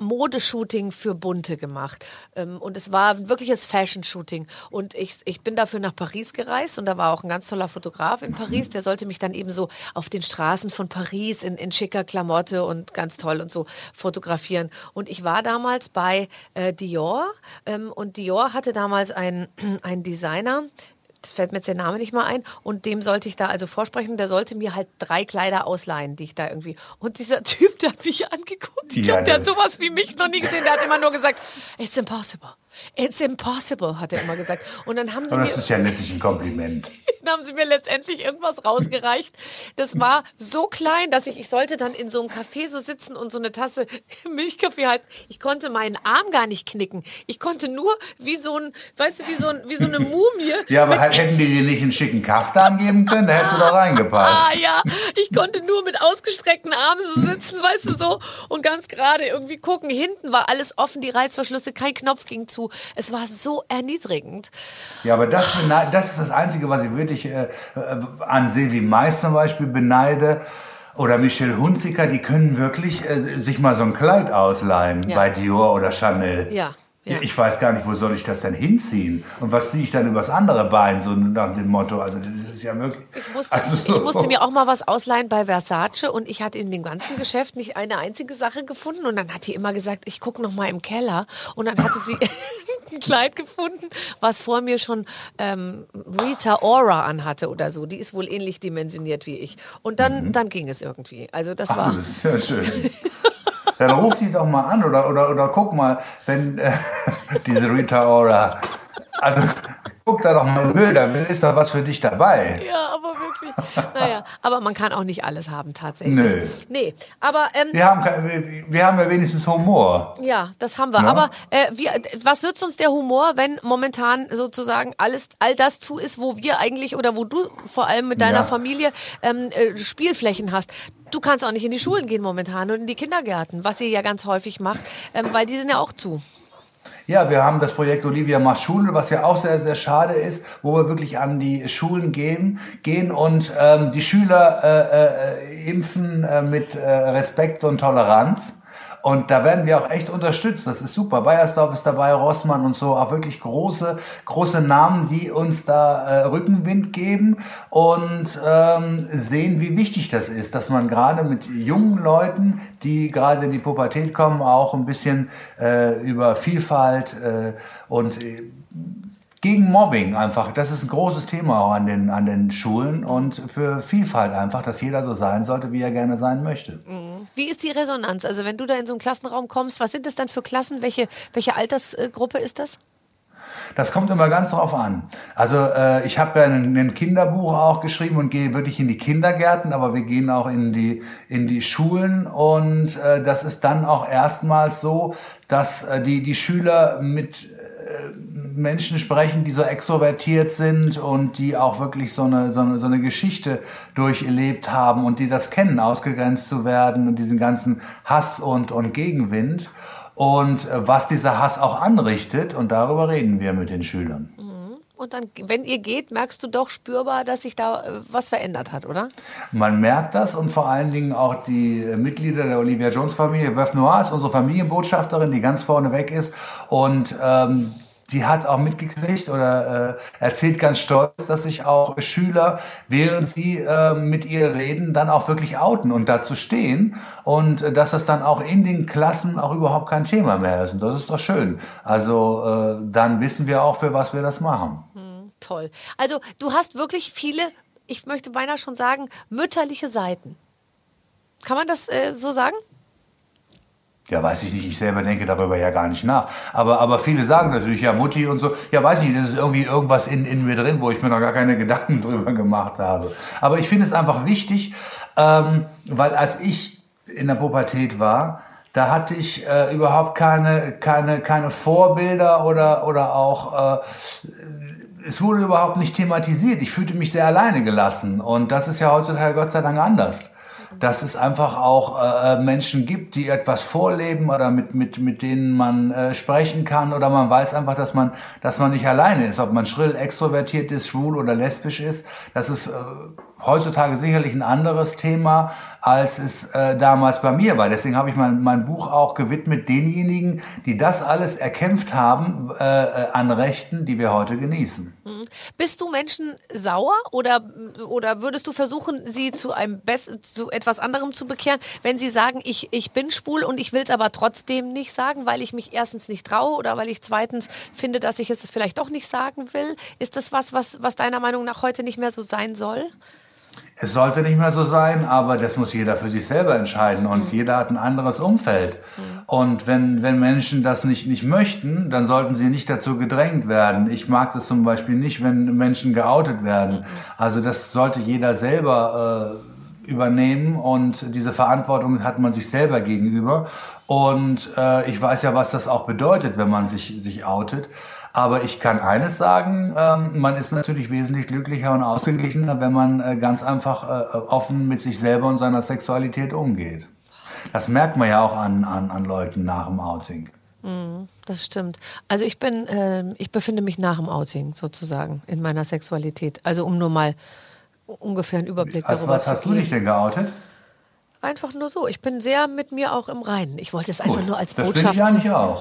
B: Modeshooting für Bunte gemacht. Ähm, und es war ein wirkliches Fashion-Shooting. Und ich, ich bin dafür nach Paris gereist und da war auch ein ganz toller Fotograf in Paris. Der sollte mich dann eben so auf den Straßen von Paris in, in schicker Klamotte und ganz toll und so fotografieren. Und ich war damals bei äh, Dior ähm, und Dior hatte damals einen, einen Designer, das fällt mir jetzt der Name nicht mal ein. Und dem sollte ich da also vorsprechen. Der sollte mir halt drei Kleider ausleihen, die ich da irgendwie. Und dieser Typ, der hat mich angeguckt. Ich glaube, der hat sowas wie mich noch nie gesehen. Der hat immer nur gesagt, it's impossible. It's impossible, hat er immer gesagt. Und dann haben sie
D: Aber
B: mir.
D: das ist ja letztlich ein Kompliment.
B: dann haben sie mir letztendlich irgendwas rausgereicht. Das war so klein, dass ich, ich sollte dann in so einem Café so sitzen und so eine Tasse Milchkaffee halten. Ich konnte meinen Arm gar nicht knicken. Ich konnte nur wie so ein, weißt du, wie so, ein, wie so eine Mumie.
D: Ja, aber halt, hätten die dir nicht einen schicken Kaftan geben können, da hättest du da reingepasst.
B: Ah ja, ich konnte nur mit ausgestreckten Armen so sitzen, weißt du so, und ganz gerade irgendwie gucken. Hinten war alles offen, die Reißverschlüsse, kein Knopf ging zu. Es war so erniedrigend.
D: Ja, aber das, das ist das Einzige, was ich wirklich äh, an Silvi Mais zum Beispiel beneide. Oder Michelle Hunziker, die können wirklich äh, sich mal so ein Kleid ausleihen
B: Ja.
D: bei Dior oder Chanel.
B: Ja, ja.
D: Ich weiß gar nicht, wo soll ich das denn hinziehen? Und was ziehe ich dann übers andere Bein, so nach dem Motto? Also, das ist ja möglich.
B: Ich musste,
D: also,
B: ich musste mir auch mal was ausleihen bei Versace und ich hatte in dem ganzen Geschäft nicht eine einzige Sache gefunden und dann hat die immer gesagt, ich gucke noch mal im Keller und dann hatte sie ein Kleid gefunden, was vor mir schon ähm, Rita Ora anhatte oder so. Die ist wohl ähnlich dimensioniert wie ich und dann, dann ging es irgendwie. Also das
D: Ach
B: war
D: das ist ja schön. Dann ruf die doch mal an oder, oder, oder guck mal, wenn äh, diese Rita Ora. Also guck da doch mal in Bilder, ist da was für dich dabei?
B: ja, aber wirklich. Naja, aber man kann auch nicht alles haben tatsächlich.
D: Nö.
B: Nee, aber ähm,
D: Wir haben, wir, haben ja wenigstens Humor.
B: Ja, das haben wir.
D: Ja.
B: Aber äh, wir, was nützt uns der Humor, wenn momentan sozusagen alles, all das zu ist, wo wir eigentlich oder wo du vor allem mit deiner
D: Ja.
B: Familie ähm, äh, Spielflächen hast? Du kannst auch nicht in die Schulen gehen momentan und in die Kindergärten, was ihr ja ganz häufig macht, ähm, weil die sind ja auch zu.
D: Ja, wir haben das Projekt Olivia macht Schule, was ja auch sehr, sehr schade ist, wo wir wirklich an die Schulen gehen, gehen und ähm, die Schüler äh, äh, impfen äh, mit äh, Respekt und Toleranz. Und da werden wir auch echt unterstützt. Das ist super. Bayersdorf ist dabei, Rossmann und so. Auch wirklich große, große Namen, die uns da äh, Rückenwind geben und ähm, sehen, wie wichtig das ist, dass man gerade mit jungen Leuten, die gerade in die Pubertät kommen, auch ein bisschen äh, über Vielfalt äh, und äh, gegen Mobbing einfach. Das ist ein großes Thema auch an den, an den Schulen und für Vielfalt einfach, dass jeder so sein sollte, wie er gerne sein möchte.
B: Wie ist die Resonanz? Also wenn du da in so einen Klassenraum kommst, was sind das dann für Klassen? Welche, welche Altersgruppe ist das?
D: Das kommt immer ganz drauf an. Also äh, ich habe ja ein, ein Kinderbuch auch geschrieben und gehe wirklich in die Kindergärten, aber wir gehen auch in die, in die Schulen und äh, das ist dann auch erstmals so, dass äh, die, die Schüler mit Menschen sprechen, die so extrovertiert sind und die auch wirklich so eine, so eine, so eine Geschichte durcherlebt haben und die das kennen, ausgegrenzt zu werden und diesen ganzen Hass und, und Gegenwind. Und äh, was dieser Hass auch anrichtet, und darüber reden wir mit den Schülern.
B: Und dann, wenn ihr geht, merkst du doch spürbar, dass sich da äh, was verändert hat, oder?
D: Man merkt das und vor allen Dingen auch die Mitglieder der Olivia Jones Familie. Veuve Noir ist unsere Familienbotschafterin, die ganz vorne weg ist. Und ähm, die hat auch mitgekriegt oder äh, erzählt ganz stolz, dass sich auch Schüler, während sie äh, mit ihr reden, dann auch wirklich outen und dazu stehen. Und äh, dass das dann auch in den Klassen auch überhaupt kein Thema mehr ist. Und das ist doch schön. Also äh, dann wissen wir auch, für was wir das machen.
B: Toll. Also du hast wirklich viele, ich möchte beinahe schon sagen, mütterliche Seiten. Kann man das äh, so sagen?
D: Ja, weiß ich nicht. Ich selber denke darüber ja gar nicht nach. Aber, aber viele sagen natürlich, ja, Mutti und so. Ja, weiß ich nicht, das ist irgendwie irgendwas in, in mir drin, wo ich mir noch gar keine Gedanken drüber gemacht habe. Aber ich finde es einfach wichtig, ähm, weil als ich in der Pubertät war, da hatte ich äh, überhaupt keine, keine, keine Vorbilder oder, oder auch, äh, es wurde überhaupt nicht thematisiert. Ich fühlte mich sehr alleine gelassen. Und das ist ja heutzutage Gott sei Dank anders dass es einfach auch äh, Menschen gibt, die etwas vorleben oder mit, mit, mit denen man äh, sprechen kann oder man weiß einfach, dass man, dass man nicht alleine ist, ob man schrill extrovertiert ist, schwul oder lesbisch ist. Das ist äh, heutzutage sicherlich ein anderes Thema, als es äh, damals bei mir war. Deswegen habe ich mein, mein Buch auch gewidmet denjenigen, die das alles erkämpft haben äh, äh an Rechten, die wir heute genießen.
B: Mhm. Bist du Menschen sauer oder, oder würdest du versuchen, sie zu einem zu etwas anderem zu bekehren, wenn sie sagen, ich, ich bin schwul und ich will es aber trotzdem nicht sagen, weil ich mich erstens nicht traue oder weil ich zweitens finde, dass ich es vielleicht doch nicht sagen will? Ist das was, was, was deiner Meinung nach heute nicht mehr so sein soll?
D: Es sollte nicht mehr so sein, aber das muss jeder für sich selber entscheiden und mhm. jeder hat ein anderes Umfeld. Mhm. Und wenn, wenn Menschen das nicht, nicht möchten, dann sollten sie nicht dazu gedrängt werden. Ich mag das zum Beispiel nicht, wenn Menschen geoutet werden. Mhm. Also das sollte jeder selber äh, übernehmen und diese Verantwortung hat man sich selber gegenüber. Und äh, ich weiß ja, was das auch bedeutet, wenn man sich, sich outet. Aber ich kann eines sagen, ähm, man ist natürlich wesentlich glücklicher und ausgeglichener, wenn man äh, ganz einfach äh, offen mit sich selber und seiner Sexualität umgeht. Das merkt man ja auch an, an, an Leuten nach dem Outing.
B: Mhm, das stimmt. Also ich bin, äh, ich befinde mich nach dem Outing sozusagen in meiner Sexualität. Also um nur mal ungefähr einen Überblick
D: also
B: darüber
D: zu geben. Was hast du dich denn geoutet?
B: Einfach nur so. Ich bin sehr mit mir auch im Reinen. Ich wollte es einfach
D: Gut,
B: nur als Botschaft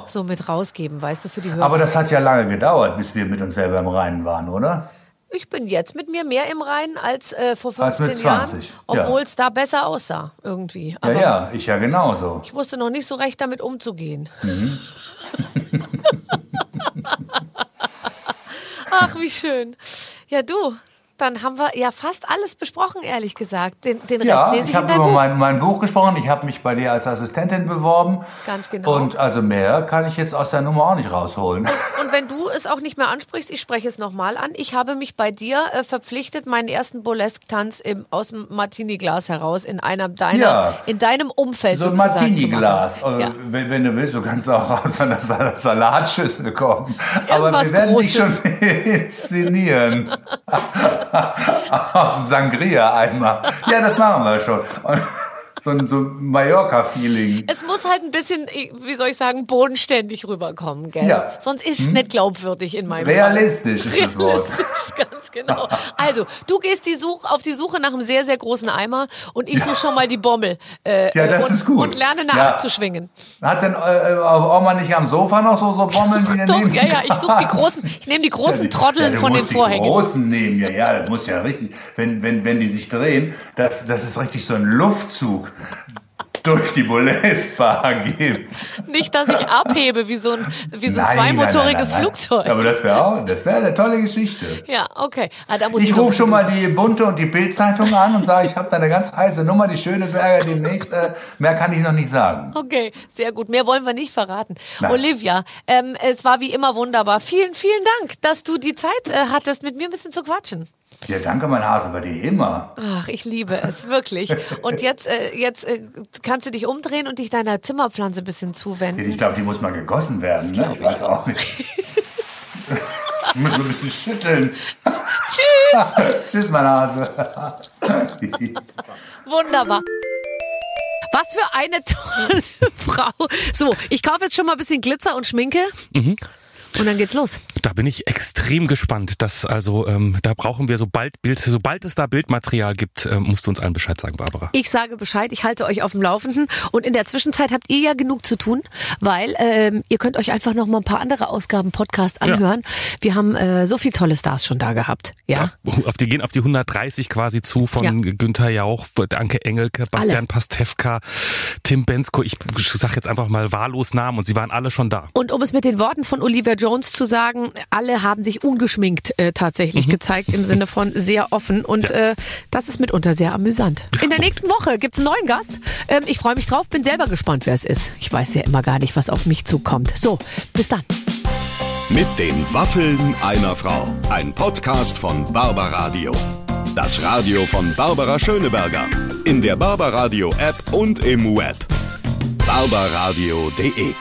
B: so mit rausgeben, weißt du, für die Hörer.
D: Aber das hat ja lange gedauert, bis wir mit uns selber im Reinen waren, oder?
B: Ich bin jetzt mit mir mehr im Reinen als äh, vor 15
D: als mit 20, Jahren,
B: obwohl
D: ja.
B: es da besser aussah irgendwie.
D: Aber ja, ja, ich ja genauso.
B: Ich wusste noch nicht so recht damit umzugehen. Mhm. Ach, wie schön. Ja, du, dann haben wir ja fast alles besprochen, ehrlich gesagt. Den, den Rest
D: ja,
B: lese ich,
D: ich habe über mein, Buch gesprochen. Ich habe mich bei dir als Assistentin beworben.
B: Ganz genau.
D: Und also mehr kann ich jetzt aus der Nummer auch nicht rausholen.
B: Und, und wenn du es auch nicht mehr ansprichst, ich spreche es nochmal an. Ich habe mich bei dir äh, verpflichtet, meinen ersten Burlesque-Tanz aus dem Martini-Glas heraus in einer deiner, ja. in deinem Umfeld
D: so
B: ein
D: Martini-Glas. Äh, ja. Wenn, wenn, du willst, du kannst auch aus einer Salatschüssel kommen.
B: Irgendwas Aber wir werden
D: Großes. dich schon inszenieren. aus dem Sangria-Eimer. Ja, das machen wir schon. Und so ein, so Mallorca-Feeling.
B: Es muss halt ein bisschen, wie soll ich sagen, bodenständig rüberkommen, gell? Ja. Sonst ist es hm? nicht glaubwürdig in meinem
D: Realistisch
B: Fall.
D: ist das Wort.
B: Realistisch, ganz genau. Also, du gehst die Such, auf die Suche nach einem sehr, sehr großen Eimer und ich suche schon mal die Bommel.
D: Äh, ja, das
B: und,
D: ist gut.
B: Und lerne nachzuschwingen.
D: Ja. Hat denn äh, Oma nicht am Sofa noch so, so Bommeln,
B: die Doch, ja, ja, ich suche die großen, ich nehme die großen ja, Trotteln ja, von den Vorhängen.
D: Die großen nehmen, ja, ja, das muss ja richtig, wenn, wenn, wenn die sich drehen, das, das ist richtig so ein Luftzug durch die Boulez-Bar gibt.
B: Nicht, dass ich abhebe wie so ein, wie so ein nein, zweimotoriges nein, nein, Flugzeug.
D: Aber das wäre auch, das wäre eine tolle Geschichte.
B: Ja, okay. Ah,
D: ich, ich rufe schon mal die Bunte und die Bildzeitung an und sage, ich habe da eine ganz heiße Nummer, die Schöneberger demnächst. Äh, mehr kann ich noch nicht sagen.
B: Okay, sehr gut. Mehr wollen wir nicht verraten. Olivia, ähm, es war wie immer wunderbar. Vielen, vielen Dank, dass du die Zeit äh, hattest, mit mir ein bisschen zu quatschen.
D: Ja, danke, mein Hase, bei dir immer.
B: Ach, ich liebe es, wirklich. Und jetzt, äh, jetzt äh, kannst du dich umdrehen und dich deiner Zimmerpflanze ein bisschen zuwenden.
D: Ich glaube, die muss mal gegossen werden. Ne? Ich, ich weiß auch nicht. ich muss ein bisschen schütteln.
B: Tschüss.
D: Tschüss, mein Hase.
B: Wunderbar. Was für eine tolle Frau. So, ich kaufe jetzt schon mal ein bisschen Glitzer und Schminke. Mhm. Und dann geht's los.
C: Da bin ich extrem gespannt. Dass also ähm, da brauchen wir sobald Bild, sobald es da Bildmaterial gibt, äh, musst du uns allen Bescheid sagen, Barbara.
B: Ich sage Bescheid. Ich halte euch auf dem Laufenden. Und in der Zwischenzeit habt ihr ja genug zu tun, weil ähm, ihr könnt euch einfach noch mal ein paar andere Ausgaben Podcast anhören. Ja. Wir haben äh, so viele tolle Stars schon da gehabt. Ja.
C: ja auf die gehen auf die 130 quasi zu von ja. Günther Jauch, Anke Engelke, Bastian alle. Pastewka, Tim Bensko. Ich sag jetzt einfach mal wahllos Namen und sie waren alle schon da.
B: Und um es mit den Worten von Olivia Jones zu sagen, alle haben sich ungeschminkt äh, tatsächlich mhm. gezeigt im Sinne von sehr offen und ja. äh, das ist mitunter sehr amüsant. In der nächsten Woche gibt es einen neuen Gast. Ähm, ich freue mich drauf, bin selber gespannt, wer es ist. Ich weiß ja immer gar nicht, was auf mich zukommt. So, bis dann.
A: Mit den Waffeln einer Frau. Ein Podcast von Barbaradio. Das Radio von Barbara Schöneberger. In der Barbaradio App und im Web. barbaradio.de